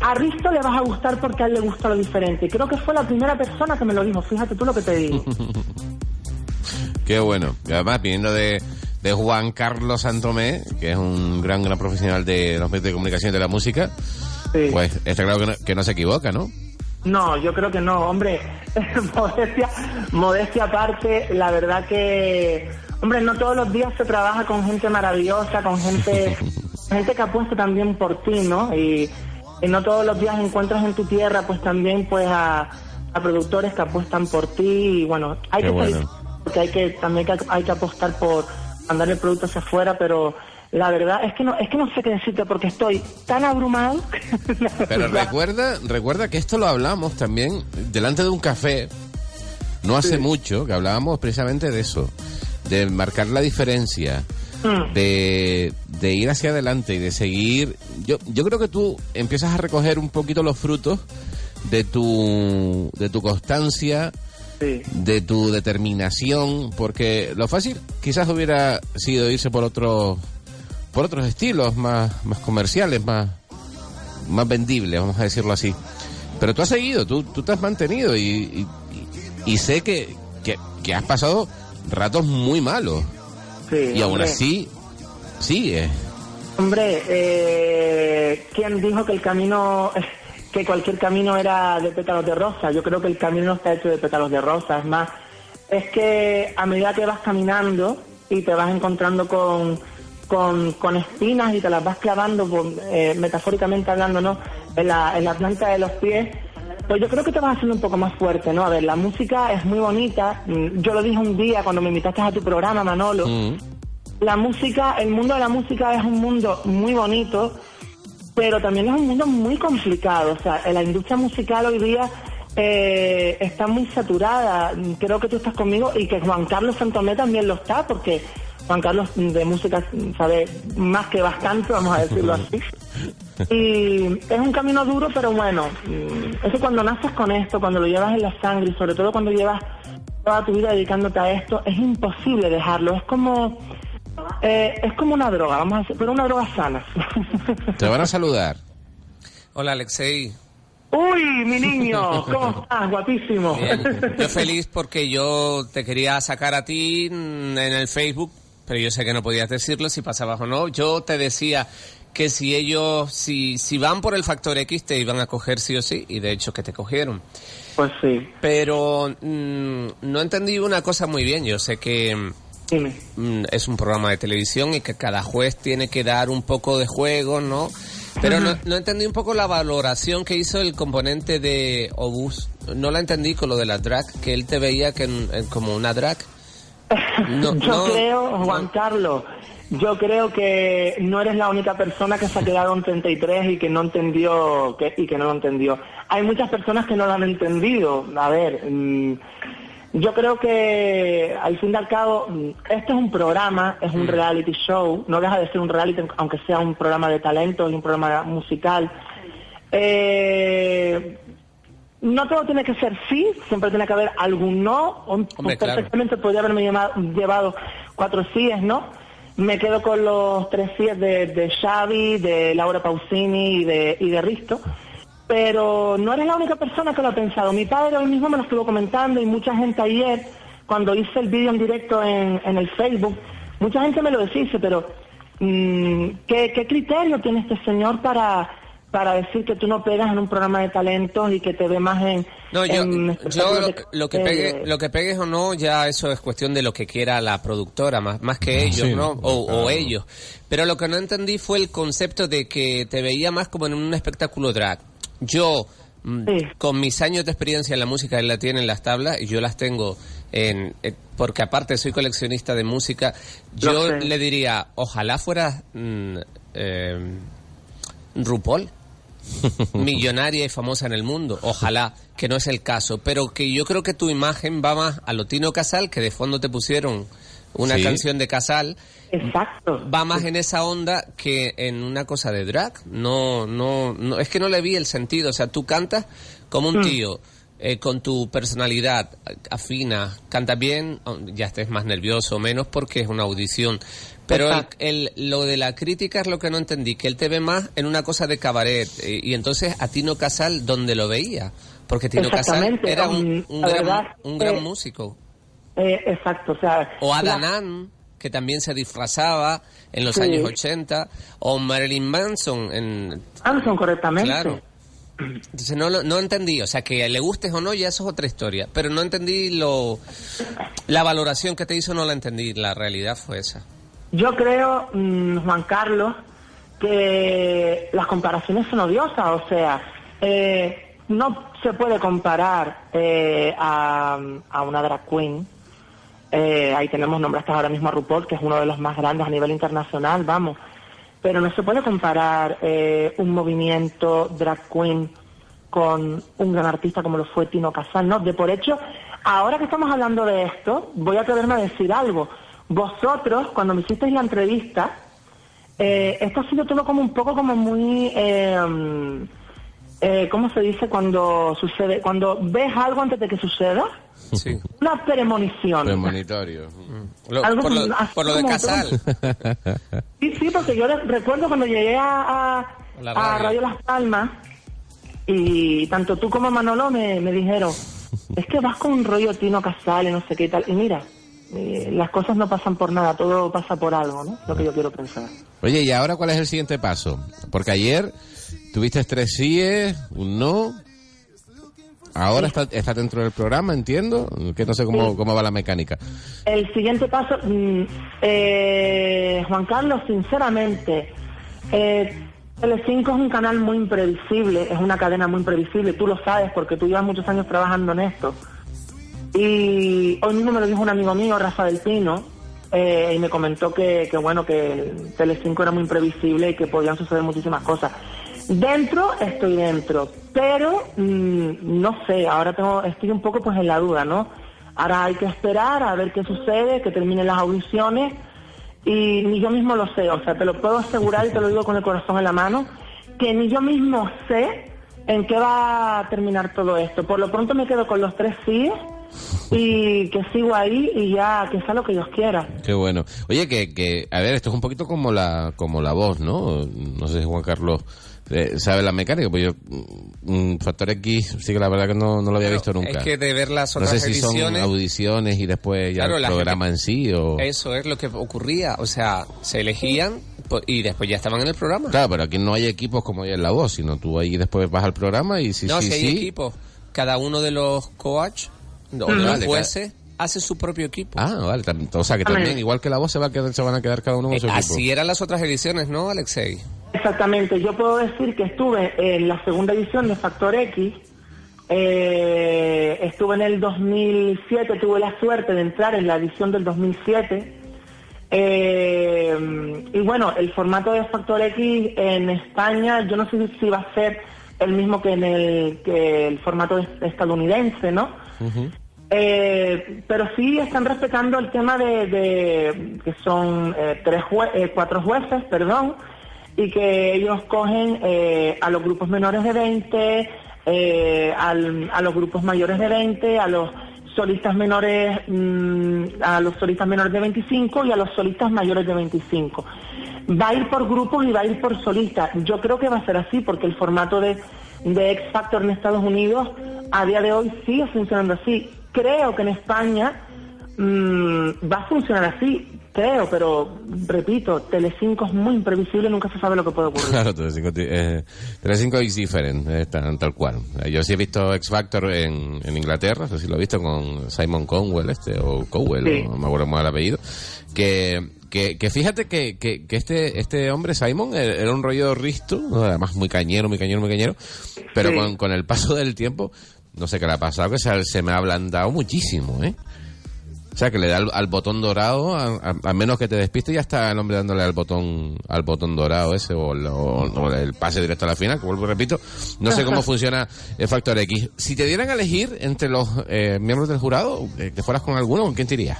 a Risto le vas a gustar porque a él le gusta lo diferente. Creo que fue la primera persona que me lo dijo, fíjate tú lo que te digo. <laughs> Qué bueno. Y además, viniendo de, de Juan Carlos Santomé, que es un gran, gran profesional de los medios de comunicación y de la música, pues está claro que no, que no se equivoca, ¿no? No, yo creo que no, hombre. <laughs> modestia, modestia aparte, la verdad que, hombre, no todos los días se trabaja con gente maravillosa, con gente, <laughs> gente que apuesta también por ti, ¿no? Y no todos los días encuentras en tu tierra, pues también, pues a, a productores que apuestan por ti y bueno, hay Qué que bueno. porque hay que también que- hay que apostar por mandar el producto hacia afuera, pero la verdad es que no es que no sé qué decirte porque estoy tan abrumado. <laughs> Pero recuerda, recuerda que esto lo hablamos también delante de un café, no hace mucho, que hablábamos precisamente de eso, de marcar la diferencia, de, de ir hacia adelante y de seguir. Yo, yo creo que tú empiezas a recoger un poquito los frutos de tu, de tu constancia, de tu determinación, porque lo fácil quizás hubiera sido irse por otro, por otros estilos más, más comerciales, más, más vendibles, vamos a decirlo así. Pero tú has seguido, tú, tú te has mantenido y, y, sé que, que, has pasado ratos muy malos. Y aún así, sigue. Hombre, eh, ¿quién dijo que el camino <laughs> que cualquier camino era de pétalos de rosa. Yo creo que el camino no está hecho de pétalos de rosa. Es más, es que a medida que vas caminando y te vas encontrando con, con, espinas y te las vas clavando, eh, metafóricamente hablando, ¿no? En la, en la planta de los pies, pues yo creo que te vas haciendo un poco más fuerte, ¿no? A ver, la música es muy bonita. Yo lo dije un día cuando me invitaste a tu programa, Manolo. Mm. La música, el mundo de la música es un mundo muy bonito pero también es un mundo muy complicado. O sea, la industria musical hoy día eh, está muy saturada. Creo que tú estás conmigo y que Juan Carlos Santomé también lo está, porque Juan Carlos de música sabe más que bastante, vamos a decirlo <laughs> así. Y es un camino duro, pero bueno, mm, eso cuando naces con esto, cuando lo llevas en la sangre y sobre todo cuando llevas toda tu vida dedicándote a esto, es imposible dejarlo. Es como eh, es como una droga, vamos a decir, pero una droga sana. <laughs> Te van a saludar. Hola, Alexei. Uy, mi niño, ¿cómo <laughs> estás? Guapísimo. Yo feliz porque yo te quería sacar a ti en el Facebook, pero yo sé que no podías decirlo si pasabas o no. Yo te decía que si ellos, si, si van por el factor X, te iban a coger sí o sí, y de hecho que te cogieron. Pues sí. Pero mm, no entendí una cosa muy bien. Yo sé que Mm, es un programa de televisión y que cada juez tiene que dar un poco de juego, ¿no? Pero no, entendí un poco la valoración que hizo el componente de Obus. No la entendí con lo de la drag, que él te veía que como una drag. <laughs> yo creo, Juan Carlos, yo creo que no eres la única persona que se ha quedado en 33 y que no entendió que, y que no lo entendió. Hay muchas personas que no lo han entendido. A ver, mm, yo creo que al fin y al cabo, este es un programa, es un mm. reality show, no deja de ser un reality, aunque sea un programa de talento y un programa musical. Eh, no todo tiene que ser sí, siempre tiene que haber algún no. perfectamente podría haberme llevado cuatro síes, ¿no? Me quedo con los tres síes de, de Xavi, de Laura Pausini y de, y de Risto pero no eres la única persona que lo ha pensado. Mi padre hoy mismo me lo estuvo comentando y mucha gente ayer, cuando hice el vídeo en directo en, el Facebook, mucha gente me lo decía, pero mm, ¿qué, criterio tiene este señor para, para decir que tú no pegas en un programa de talentos y que te ve más en... No, yo, lo, que pegue, lo que pegues o no, ya eso es cuestión de lo que quiera la productora, más, más que ellos, ¿no? O, o ellos. Pero lo que no entendí fue el concepto de que te veía más como en un espectáculo drag. Yo, mm, con mis años de experiencia en la música, él la tiene en las tablas y yo las tengo en, eh, porque aparte soy coleccionista de música, yo le diría, ojalá fuera mm, eh, RuPaul, <laughs> millonaria y famosa en el mundo, ojalá, que no es el caso, pero que yo creo que tu imagen va más a Lotino Casal, que de fondo te pusieron una canción de Casal. Exacto. Va más en esa onda que en una cosa de drag. No, no, no, es que no le vi el sentido. O sea, tú cantas como un mm. Eh, con tu personalidad afina, cantas bien, ya estés más nervioso o menos porque es una audición. Pero el, lo de la crítica es lo que no entendí, que él te ve más en una cosa de cabaret. Eh, y entonces a Tino Casal, ¿dónde lo veía? Porque Tino Casal era un, un, gran, un gran músico. Eh, exacto, o sea... O Adanán, que también se disfrazaba en los años 80, o Marilyn Manson en... Manson, correctamente. Claro. Entonces no, no entendí, o sea, que le gustes o no, ya eso es otra historia, pero no entendí lo... La valoración que te hizo no la entendí, la realidad fue esa. Yo creo, mm, Juan Carlos, que las comparaciones son odiosas, o sea, eh, no se puede comparar eh, a, a, una drag queen eh, ahí tenemos nombraste ahora mismo a RuPaul, que es uno de los más grandes a nivel internacional, vamos. Pero no se puede comparar eh, un movimiento drag queen con un gran artista como lo fue Tino Casal, ¿no? De por hecho, ahora que estamos hablando de esto, voy a atreverme a decir algo. Vosotros, cuando me hicisteis la entrevista, eh, esto ha sido todo como un poco como muy eh, ¿cómo se dice cuando sucede? Cuando ves algo antes de que suceda. Sí. Una premonición. Premonitorio. Lo- Algo por, lo, por lo de Casal. <laughs> Sí, sí, porque yo recuerdo cuando llegué a, a, La a radio. Radio Las Palmas y tanto tú como Manolo me, me dijeron, <laughs> es que vas con un rollo Tino Casal y no sé qué y tal. Y mira, eh, las cosas no pasan por nada, todo pasa por algo, ¿no? Lo que yo quiero pensar. Oye, ¿y ahora cuál es el siguiente paso? Porque ayer tuviste tres síes, un no. Ahora está, está dentro del programa, entiendo. Que no sé cómo, Sí. cómo va la mecánica. El siguiente paso, mm, eh, Juan Carlos, sinceramente, eh, Telecinco es un canal muy imprevisible, es una cadena muy imprevisible, tú lo sabes porque tú llevas muchos años trabajando en esto. Y hoy mismo me lo dijo un amigo mío, Rafa del Pino, eh, y me comentó que, que bueno, que el Telecinco era muy imprevisible y que podían suceder muchísimas cosas. Dentro estoy dentro, pero mm, no sé, ahora tengo, estoy un poco pues en la duda, ¿no? Ahora hay que esperar a ver qué sucede, que terminen las audiciones y ni yo mismo lo sé, o sea, te lo puedo asegurar y te lo digo con el corazón en la mano, que ni yo mismo sé en qué va a terminar todo esto. Por lo pronto me quedo con los tres sí y que sigo ahí y ya que sea lo que Dios quiera. Qué bueno. Oye, que, que, a ver, esto es un poquito como la, como la voz, ¿no? No sé Juan Carlos eh, sabe la mecánica, pues yo, mm, Factor X, sí que la verdad que no, no lo había visto nunca. Es que de ver las no otras sé si son audiciones y después ya Claro, el programa en sí o... Eso es lo que ocurría. O sea, se elegían po- y después ya estaban en el programa. Claro, pero aquí no hay equipos como hay en la voz, sino tú ahí después vas al programa y si no, sí, si hay sí. equipos. Cada uno de los coach o de Mm. los jueces hace su propio equipo. Ah, vale. O sea, que también, igual que la voz, se, va a quedar, se van a quedar cada uno con Eh, su equipo. así eran las otras ediciones, ¿no, Alexei? Exactamente, yo puedo decir que estuve en la segunda edición de Factor X, eh, estuve en el 2007, tuve la suerte de entrar en la edición del 2007. eh, y bueno, el formato de Factor X en España, yo no sé si va a ser el mismo que en el, que el formato estadounidense, ¿no? Eh, pero sí están respetando el tema de, que son eh, tres jue- eh, cuatro jueces, perdón, y que ellos cogen eh, a los grupos menores de 20, eh, al- a los grupos mayores de 20, a los solistas menores, mm, a los solistas menores de 25 y a los solistas mayores de 25. Va a ir por grupos y va a ir por solistas. Yo creo que va a ser así porque el formato de, de X Factor en Estados Unidos a día de hoy sigue funcionando así. Creo que en España mm, va a funcionar así, creo, pero repito, Telecinco es muy imprevisible, nunca se sabe lo que puede ocurrir. Claro, Telecinco, eh, Telecinco es diferente, eh, tal, tal cual. Eh, Yo sí he visto X Factor en, en Inglaterra, no sé si lo he visto con Simon Conwell, este, o Cowell, Sí. o no me acuerdo más el apellido, que, que, que fíjate que, que, que este, este hombre, Simon, eh, era un rollo risto, además muy cañero, muy cañero, muy cañero, pero Sí. con, con el paso del tiempo, no sé qué le ha pasado, que se, se me ha ablandado muchísimo, ¿eh? O sea, que le da al, al botón dorado, a, a- a menos que te despiste, ya está el hombre dándole al botón al botón dorado ese o, el- o- o el pase directo a la final, que vuelvo y repito. No sé cómo <laughs> funciona el Factor X. Si te dieran a elegir entre los eh, miembros del jurado, eh, que fueras con alguno, ¿con quién te irías?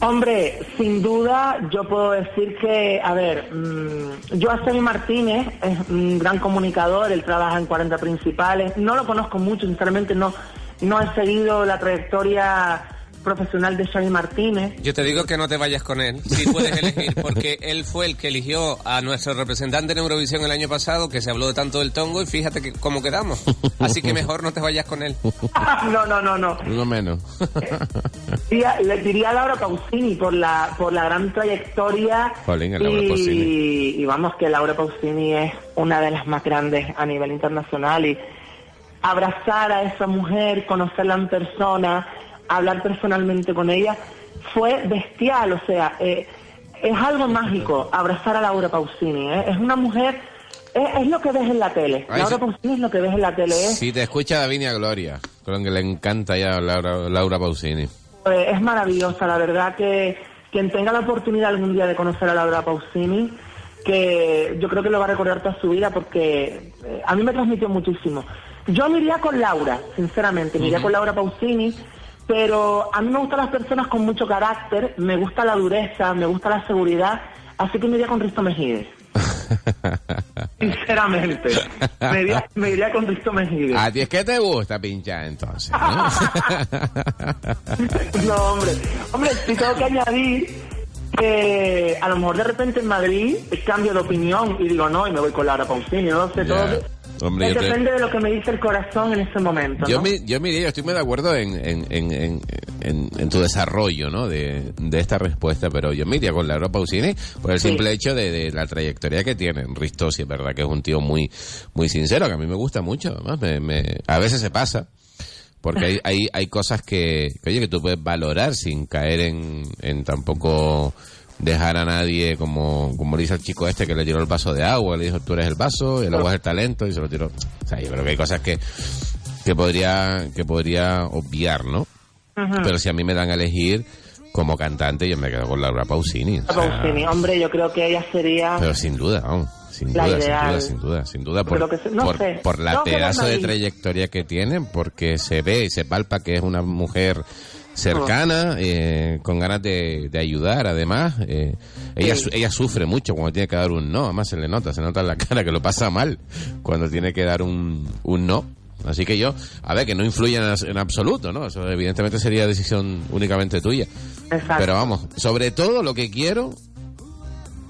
Hombre, sin duda yo puedo decir que, a ver, mm, yo a Semi Martínez es un gran comunicador, él trabaja en 40 principales, no lo conozco mucho, sinceramente no, no he seguido la trayectoria profesional de Xavi Martínez. Yo te digo que no te vayas con él, si puedes elegir, porque él fue el que eligió a nuestro representante en Eurovisión el año pasado, que se habló de tanto del tongo, y fíjate que, cómo quedamos. Así que mejor no te vayas con él. <laughs> no, no, no, no. Uno menos. <laughs> Diría- le diría a Laura Pausini por la, por la gran trayectoria Jolín, el Laura y, Pausini. y vamos que Laura Pausini es una de las más grandes a nivel internacional y abrazar a esa mujer, conocerla en persona, hablar personalmente con ella, fue bestial, o sea, eh, es algo mágico abrazar a Laura Pausini, ¿eh? es una mujer, es, es lo que ves en la tele, Ay, Laura sí. Pausini es lo que ves en la tele, es Si te escucha Davinia Gloria, con que le encanta ya Laura, Laura Pausini. Eh, es maravillosa, la verdad que quien tenga la oportunidad algún día de conocer a Laura Pausini, que yo creo que lo va a recordar toda su vida porque eh, a mí me transmitió muchísimo. Yo me iría con Laura, sinceramente, me iría con Laura Pausini, pero a mí me gustan las personas con mucho carácter, me gusta la dureza, me gusta la seguridad, así que me iría con Risto Mejides. <laughs> Sinceramente, me iría, me iría con Risto Mejide. A ti es que te gusta pinchar entonces. ¿no? <laughs> No, hombre. Hombre, sí tengo que añadir que a lo mejor de repente en Madrid cambio de opinión y digo no y me voy con Laura Pausini, no sé, todo. Hombre, te- depende de lo que me dice el corazón en ese momento. Yo, ¿no? mi- yo yo estoy muy de acuerdo en, en, en, en, en- en tu desarrollo, ¿no? De, de esta respuesta, pero yo me iría con Laura Pausini por el Sí. simple hecho de, de la trayectoria que tiene. Risto, sí es verdad que es un tío muy, muy sincero, que a mí me gusta mucho, además, me, me- a veces se pasa. Porque hay, hay, hay cosas que, que, oye, que tú puedes valorar sin caer en, en tampoco dejar a nadie como, como le dice el chico este que le tiró el vaso de agua, le dijo tú eres el vaso, y el agua es el talento y se lo tiró. O sea, yo creo que hay cosas que, que podría, que podría obviar, ¿no? Pero si a mí me dan a elegir como cantante, yo me quedo con Laura Pausini. o sea, Pausini, hombre, yo creo que ella sería pero sin duda, vamos. Sin duda, sin duda, sin duda, sin duda, por, Creo que sí. No por, sé. por la que pedazo de trayectoria que tiene, porque se ve y se palpa que es una mujer cercana, eh, con ganas de, de ayudar, además. eh, ella, Sí. ella sufre mucho cuando tiene que dar un no, además se le nota, se nota en la <laughs> cara que lo pasa mal cuando tiene que dar un, un no. Así que yo, a ver, que no influye en, en absoluto, ¿no? Eso evidentemente sería decisión únicamente tuya. Exacto. Pero vamos, sobre todo lo que quiero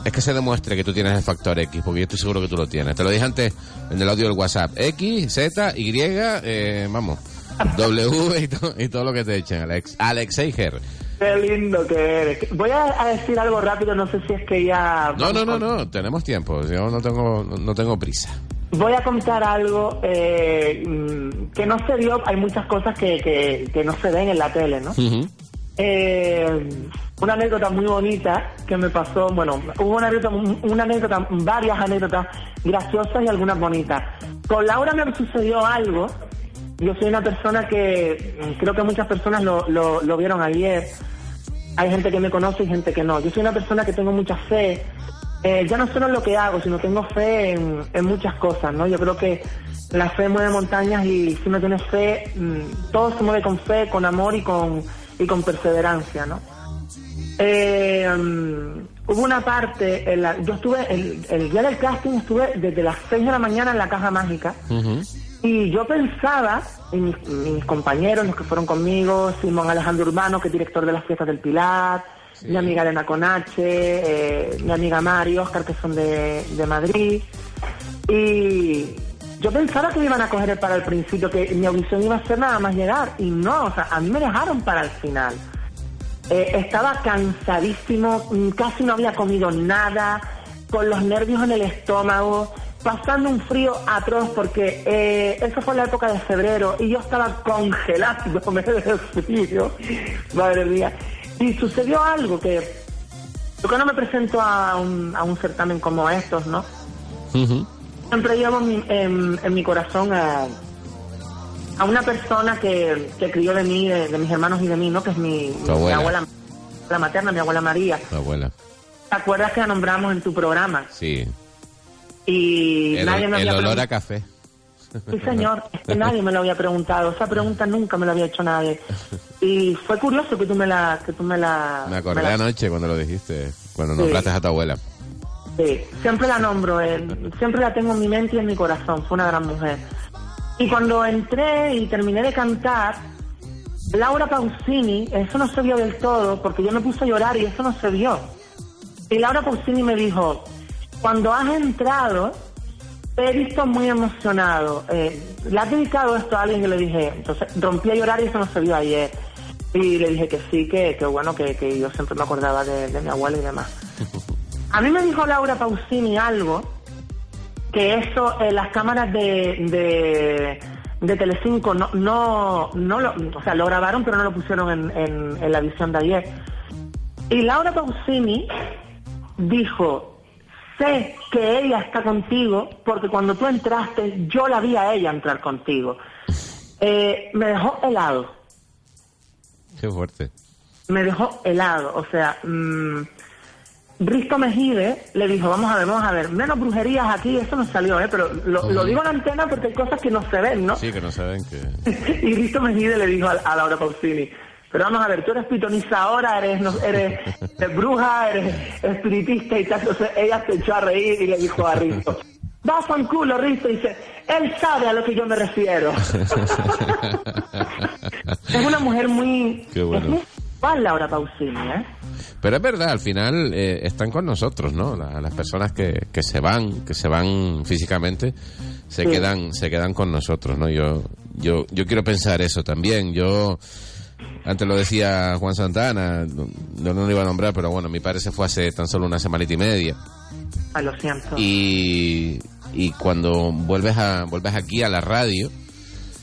es que se demuestre que tú tienes el factor X, porque yo estoy seguro que tú lo tienes. Te lo dije antes en el audio del WhatsApp. X, Z, Y, eh, vamos, W y, to- y todo lo que te echen, Alex. Alexei Ger. Qué lindo que eres. Voy a, a decir algo rápido, no sé si es que ya... No, no, no, no, tenemos tiempo. Yo no tengo, no, tengo prisa. Voy a contar algo eh, mm, que no se dio, hay muchas cosas que, que, que no se ven en la tele, ¿no? Ujú. Eh, una anécdota muy bonita que me pasó, bueno, hubo una anécdota, una anécdota, varias anécdotas graciosas y algunas bonitas. Con Laura me sucedió algo, yo soy una persona que mm, creo que muchas personas lo, lo, lo vieron ayer, hay gente que me conoce y gente que no. Yo soy una persona que tengo mucha fe, eh, ya no solo en lo que hago, sino tengo fe en, en muchas cosas, ¿no? Yo creo que la fe mueve montañas y si uno tiene fe, mm, todo se mueve con fe, con amor y con, y con perseverancia, ¿no? Eh, mm, hubo una parte, en la- yo estuve, el, el día del casting estuve desde las 6 de la mañana en la caja mágica y yo pensaba, y mis, mis compañeros, los que fueron conmigo, Simón Alejandro Urbano, que es director de las fiestas del Pilar, mi amiga Elena Conache, eh, mi amiga Mario, Oscar, que son de, de Madrid. Y yo pensaba que me iban a coger para el principio, que mi audición iba a ser nada más llegar. Y no, o sea, a mí me dejaron para el final. Eh, estaba cansadísimo, mm, casi no había comido nada, con los nervios en el estómago, pasando un frío atroz porque eh, eso fue la época de febrero y yo estaba congelándome de frío, madre mía. Y sucedió algo que yo que no me presento a un, a un certamen como estos, ¿no? Siempre llevo en mi, en, en mi corazón a, a una persona que, que crió de mí, de, de mis hermanos y de mí, ¿no? Que es mi, abuela. abuela, la materna, mi abuela María. Tu abuela. ¿Te acuerdas que la nombramos en tu programa? Sí. Y El, nadie me el había olor a café. Sí, señor, es que nadie me lo había preguntado. Esa pregunta nunca me la había hecho nadie. Y fue curioso que tú me la... Que tú me la Me acordé me la- anoche cuando lo dijiste, cuando Sí. nombraste a tu abuela. Sí, siempre la nombro, eh, siempre la tengo en mi mente y en mi corazón, fue una gran mujer. Y cuando entré y terminé de cantar, Laura Pausini, eso no se vio del todo, porque yo me puse a llorar y eso no se vio. Y Laura Pausini me dijo, cuando has entrado, te he visto muy emocionado. Eh, ¿Le has dedicado esto a alguien? Y le dije, entonces rompí a llorar y eso no se vio ayer. Y le dije que sí, que, que bueno, que, que yo siempre me acordaba de, de mi abuela y demás. <laughs> A mí me dijo Laura Pausini algo, que eso, eh, las cámaras de, de, de Telecinco no, no, no lo, o sea, lo grabaron pero no lo pusieron en, en, en la visión de ayer. Y Laura Pausini dijo, sé que ella está contigo porque cuando tú entraste yo la vi a ella entrar contigo. Eh, me dejó helado Qué fuerte. me dejó helado. O sea, mm, Risto Mejide le dijo, vamos a ver, vamos a ver, menos brujerías aquí, eso no salió, ¿eh? Pero lo, lo digo en la antena porque hay cosas que no se ven, ¿no? Sí, que no saben que... <laughs> y Risto Mejide le dijo a, a Laura Pausini, pero vamos a ver, tú eres pitoniza eres, no, eres, <laughs> eres bruja, eres espiritista y tal. Entonces ella se echó a reír y le dijo a Risto, Va a culo, Risto, dice, él sabe a lo que yo me refiero. <laughs> es una mujer muy... Qué bueno. Es muy Laura Pausini, ¿eh? Pero es verdad, al final eh, están con nosotros, ¿no? La- las personas que, que se van, que se van físicamente, se Sí. quedan, se quedan con nosotros, ¿no? Yo, yo, yo quiero pensar eso también. Yo antes lo decía Juan Santana, no, no lo iba a nombrar, pero bueno, mi padre se fue hace tan solo una semanita y media. Ay, lo siento. Y, y cuando vuelves a vuelves aquí a la radio,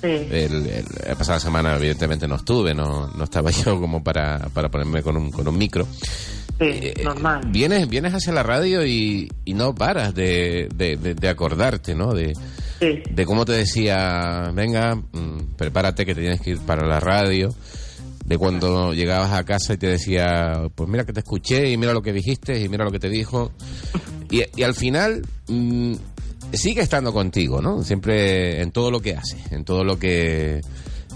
Sí. el, el- la pasada semana evidentemente no estuve, no, no estaba <laughs> yo como para, para ponerme con un, con un micro. Sí, normal. Vienes, vienes hacia la radio y, y no paras de, de, de- de acordarte, ¿no? De, de cómo te decía, venga, mm, prepárate que te tienes que ir para la radio. De cuando llegabas a casa y te decía, pues mira que te escuché y mira lo que dijiste y mira lo que te dijo. Y, y al final mm, sigue estando contigo, ¿no? Siempre en todo lo que haces, en todo lo que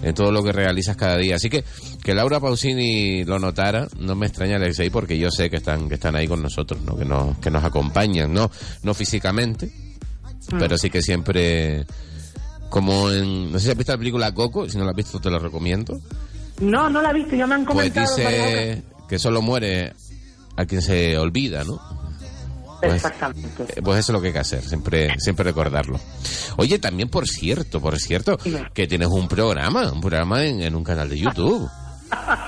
en todo lo que realizas cada día. Así que que Laura Pausini lo notara, no me extraña Alexei porque yo sé que están que están ahí con nosotros, ¿no? Que nos que nos acompañan, no no físicamente, Mm. pero sí que siempre como en no sé si has visto la película Coco, si no la has visto te la recomiendo. No, no la he visto, ya me han Pues comentado. varias dice que solo muere a quien se olvida, ¿no? Pues, Exactamente. eh, Pues eso es lo que hay que hacer, siempre, siempre recordarlo. Oye, también por cierto, por cierto, que tienes un programa, un programa en, en un canal de YouTube. <laughs>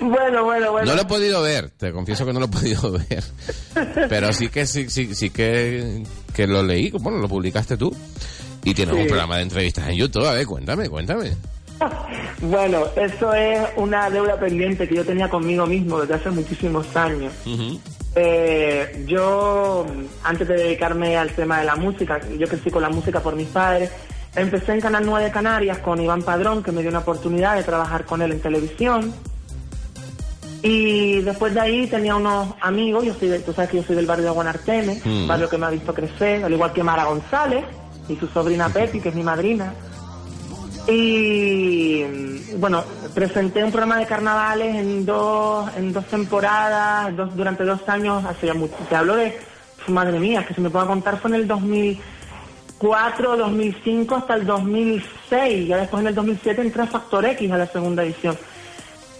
Bueno, bueno, bueno. No lo he podido ver, te confieso que no lo he podido <laughs> ver. Pero sí que sí, sí, sí que, que lo leí, bueno, lo publicaste tú. Y tienes Sí. un programa de entrevistas en YouTube. A ver, cuéntame, cuéntame. <laughs> Bueno, eso es una deuda pendiente que yo tenía conmigo mismo desde hace muchísimos años. Eh, yo, antes de dedicarme al tema de la música, yo crecí con la música por mis padres, empecé en Canal 9 de Canarias con Iván Padrón, que me dio una oportunidad de trabajar con él en televisión. Y después de ahí tenía unos amigos, yo soy de- tú sabes que yo soy del barrio de Guanarteme, Mm. barrio que me ha visto crecer, al igual que Mara González y su sobrina <laughs> Pepi, que es mi madrina. Y bueno, presenté un programa de carnavales en dos, en dos temporadas, dos, durante dos años, hace ya mucho. Te hablo de, madre mía, que si me puedo contar fue en el 2004, 2005 hasta el 2006. Ya después en el 2007 entré a Factor X a la segunda edición.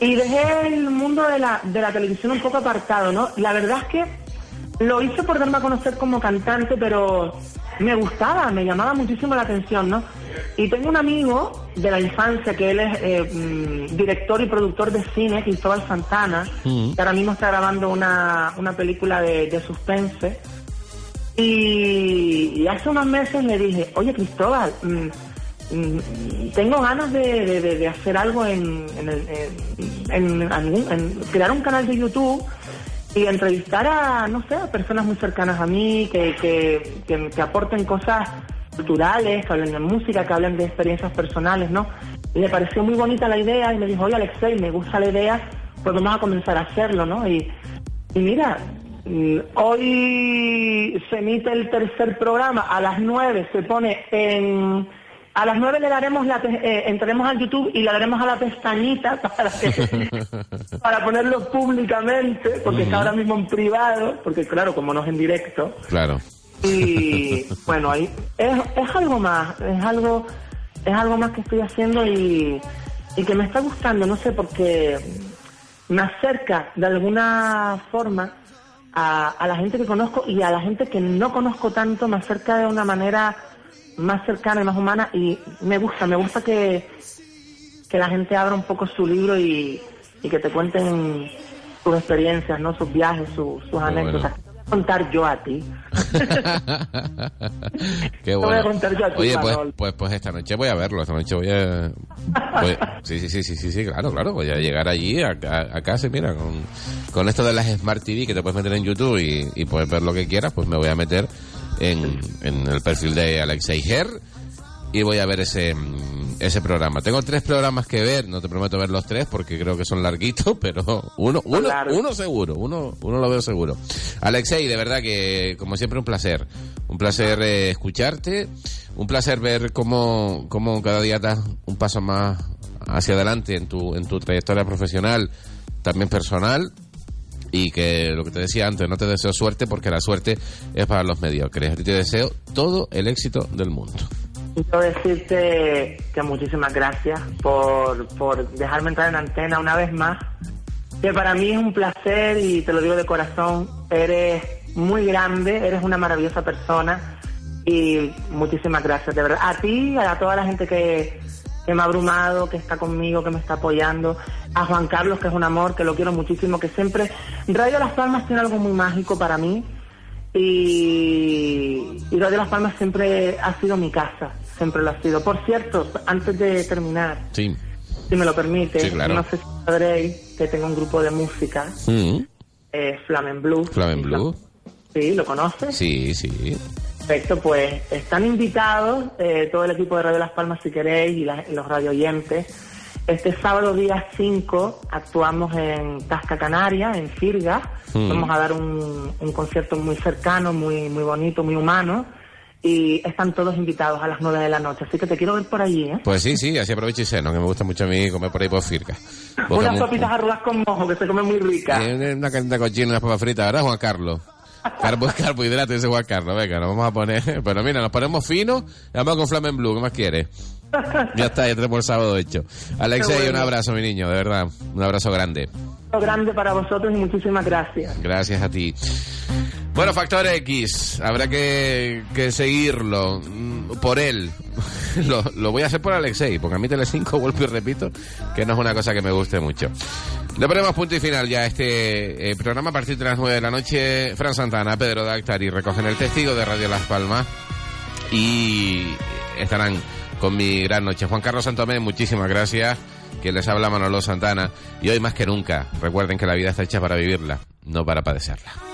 Y dejé el mundo de la, de la televisión un poco apartado, ¿no? La verdad es que lo hice por darme a conocer como cantante, pero me gustaba, me llamaba muchísimo la atención, ¿no? Y tengo un amigo de la infancia que él es eh, mm, director y productor de cine, Cristóbal Santana, que ahora mismo está grabando una, una película de, de suspense. Y, y hace unos meses le dije, oye Cristóbal, mm, mm, tengo ganas de, de- hacer algo en, en, el- en- en crear un canal de YouTube y entrevistar a, no sé, a personas muy cercanas a mí, que, que, que, aporten cosas culturales, que hablen de música, que hablen de experiencias personales, ¿no? Y le pareció muy bonita la idea y me dijo, oye Alexei, me gusta la idea, pues vamos a comenzar a hacerlo, ¿no? Y, mira, mm, hoy se emite el tercer programa, a las nueve se pone en... A las nueve le daremos la, eh, entraremos al YouTube y le daremos a la pestañita para que, <laughs> para ponerlo públicamente, porque está ahora mismo en privado, porque claro, como no es en directo. Claro. Y bueno, ahí es, es algo más, es algo, es algo más que estoy haciendo y, y que me está gustando, no sé, porque me acerca de alguna forma a, a la gente que conozco y a la gente que no conozco tanto, me acerca de una manera más cercana y más humana y me gusta, me gusta que, que la gente abra un poco su libro y, y que te cuenten sus experiencias, ¿no? sus viajes, sus, sus Qué anécdotas. bueno. Te voy a contar yo a ti. <laughs> Qué Te voy a bueno. contar yo a ti, Oye, pues, pues, pues esta noche voy a verlo, esta noche voy a... voy- <laughs> sí, sí, sí, sí, sí, sí, claro, claro, voy a llegar allí a, a- a casa y mira, con, con esto de las Smart TV que te puedes meter en YouTube y, y puedes ver lo que quieras, pues me voy a meter en, en el perfil de Alexei Her y voy a ver ese, mm, ese programa. Tengo tres programas que ver, no te prometo ver los tres porque creo que son larguitos, <laughs> pero uno, uno, uno seguro, uno, uno lo veo seguro. Alexei, de verdad que como siempre un placer, un placer eh, escucharte, un placer ver cómo, cómo cada día das un paso más hacia adelante en tu, en tu trayectoria profesional, también personal. Y que lo que te decía antes, no te deseo suerte porque la suerte es para los mediocres. A ti te deseo todo el éxito del mundo. Quiero decirte que muchísimas gracias por, por dejarme entrar en antena una vez más. Que para mí es un placer y te lo digo de corazón. Eres muy grande, eres una maravillosa persona y muchísimas gracias, de verdad. A ti, a toda la gente que, que me ha abrumado, que está conmigo, que me está apoyando. A Juan Carlos, que es un amor, que lo quiero muchísimo, que siempre... Radio Las Palmas tiene algo muy mágico para mí y, y Radio Las Palmas siempre ha sido mi casa, siempre lo ha sido. Por cierto, antes de terminar, Sí. si me lo permite, Sí, claro. no sé si sabréis que tengo un grupo de música, Mm. eh, Flamen Blue. Flamen Blue. Sí, ¿lo conoces? Sí, sí. Perfecto, pues están invitados eh, todo el equipo de Radio Las Palmas si queréis y, la- los radio oyentes. Este sábado día 5 actuamos en Tasca Canaria, en Firga. Mm. Vamos a dar un, un concierto muy cercano, muy, muy bonito, muy humano. Y están todos invitados a las 9 de la noche. Así que te quiero ver por allí, ¿eh? Pues sí, sí, así aprovecho y ceno, que me gusta mucho a mí comer por ahí por Firca. Unas sopitas arrugas con mojo que se comen muy ricas. Eh, Una carne cochina, unas papas fritas, ¿verdad, Juan Carlos? Carbo, carbohidrato, dice Juan Carlos. Venga, nos vamos a poner. Pero mira, nos ponemos finos y vamos con Flamen Blue. ¿Qué más quieres? Ya está, ya tenemos el sábado hecho. Alexei, bueno. un abrazo, mi niño, de verdad. Un abrazo grande. Un grande para vosotros y muchísimas gracias. Gracias a ti. Bueno, Factor X, habrá que, que seguirlo mm, por él. <laughs> Lo, lo voy a hacer por Alexei, porque a mí Telecinco, <laughs> vuelvo y repito, que no es una cosa que me guste mucho. Le ponemos punto y final ya a este eh, programa a partir de las 9 de la noche. Fran Santana, Pedro Dactari recogen el testigo de Radio Las Palmas y estarán con mi gran noche. Juan Carlos Santomé, muchísimas gracias. Que les habla Manolo Santana. Y hoy más que nunca, recuerden que la vida está hecha para vivirla, no para padecerla.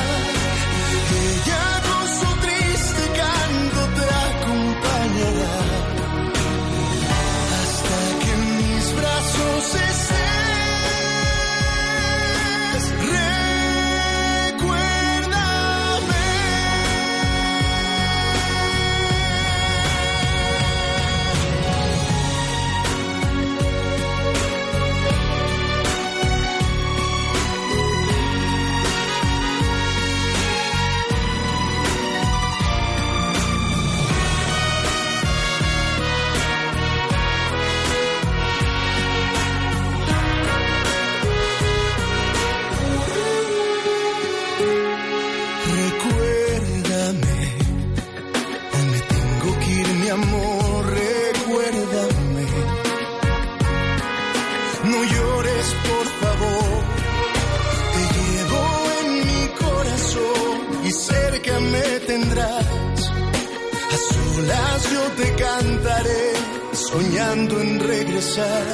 yo te cantaré, soñando en regresar.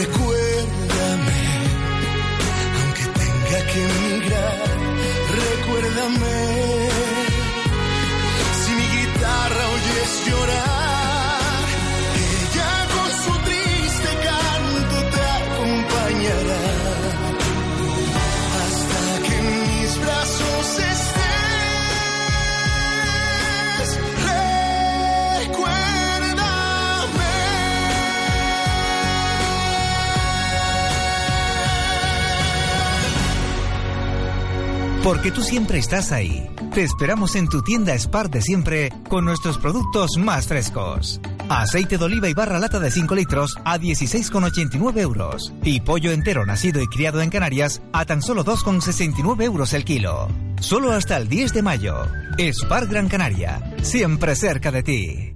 Recuérdame, aunque tenga que emigrar, recuérdame. Si mi guitarra oyes llorar, Porque tú siempre estás ahí. Te esperamos en tu tienda Spar de siempre con nuestros productos más frescos. Aceite de oliva y barra lata de 5 litros a 16,89 euros. Y pollo entero nacido y criado en Canarias a tan solo 2,69 euros el kilo. Solo hasta el 10 de mayo. Spar Gran Canaria. Siempre cerca de ti.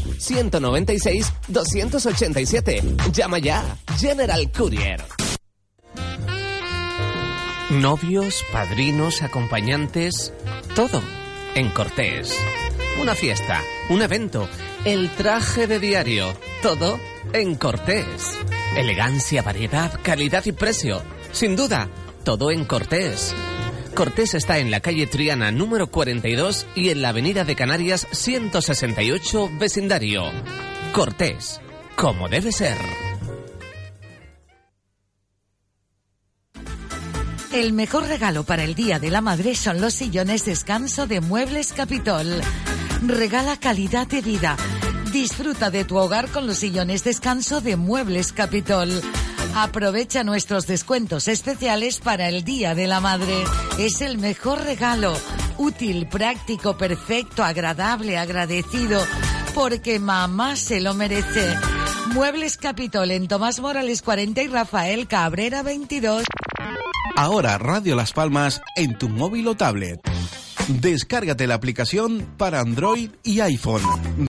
902-196-287. Llama ya. General Courier. Novios, padrinos, acompañantes, todo en Cortés. Una fiesta, un evento, el traje de diario, todo en Cortés. Elegancia, variedad, calidad y precio. Sin duda, todo en Cortés. Cortés está en la calle Triana número 42 y en la avenida de Canarias 168 vecindario. Cortés, como debe ser. El mejor regalo para el Día de la Madre son los sillones descanso de Muebles Capitol. Regala calidad de vida. Disfruta de tu hogar con los sillones descanso de Muebles Capitol. Aprovecha nuestros descuentos especiales para el Día de la Madre. Es el mejor regalo. Útil, práctico, perfecto, agradable, agradecido. Porque mamá se lo merece. Muebles Capitol en Tomás Morales 40 y Rafael Cabrera 22. Ahora Radio Las Palmas en tu móvil o tablet. Descárgate la aplicación para Android y iPhone.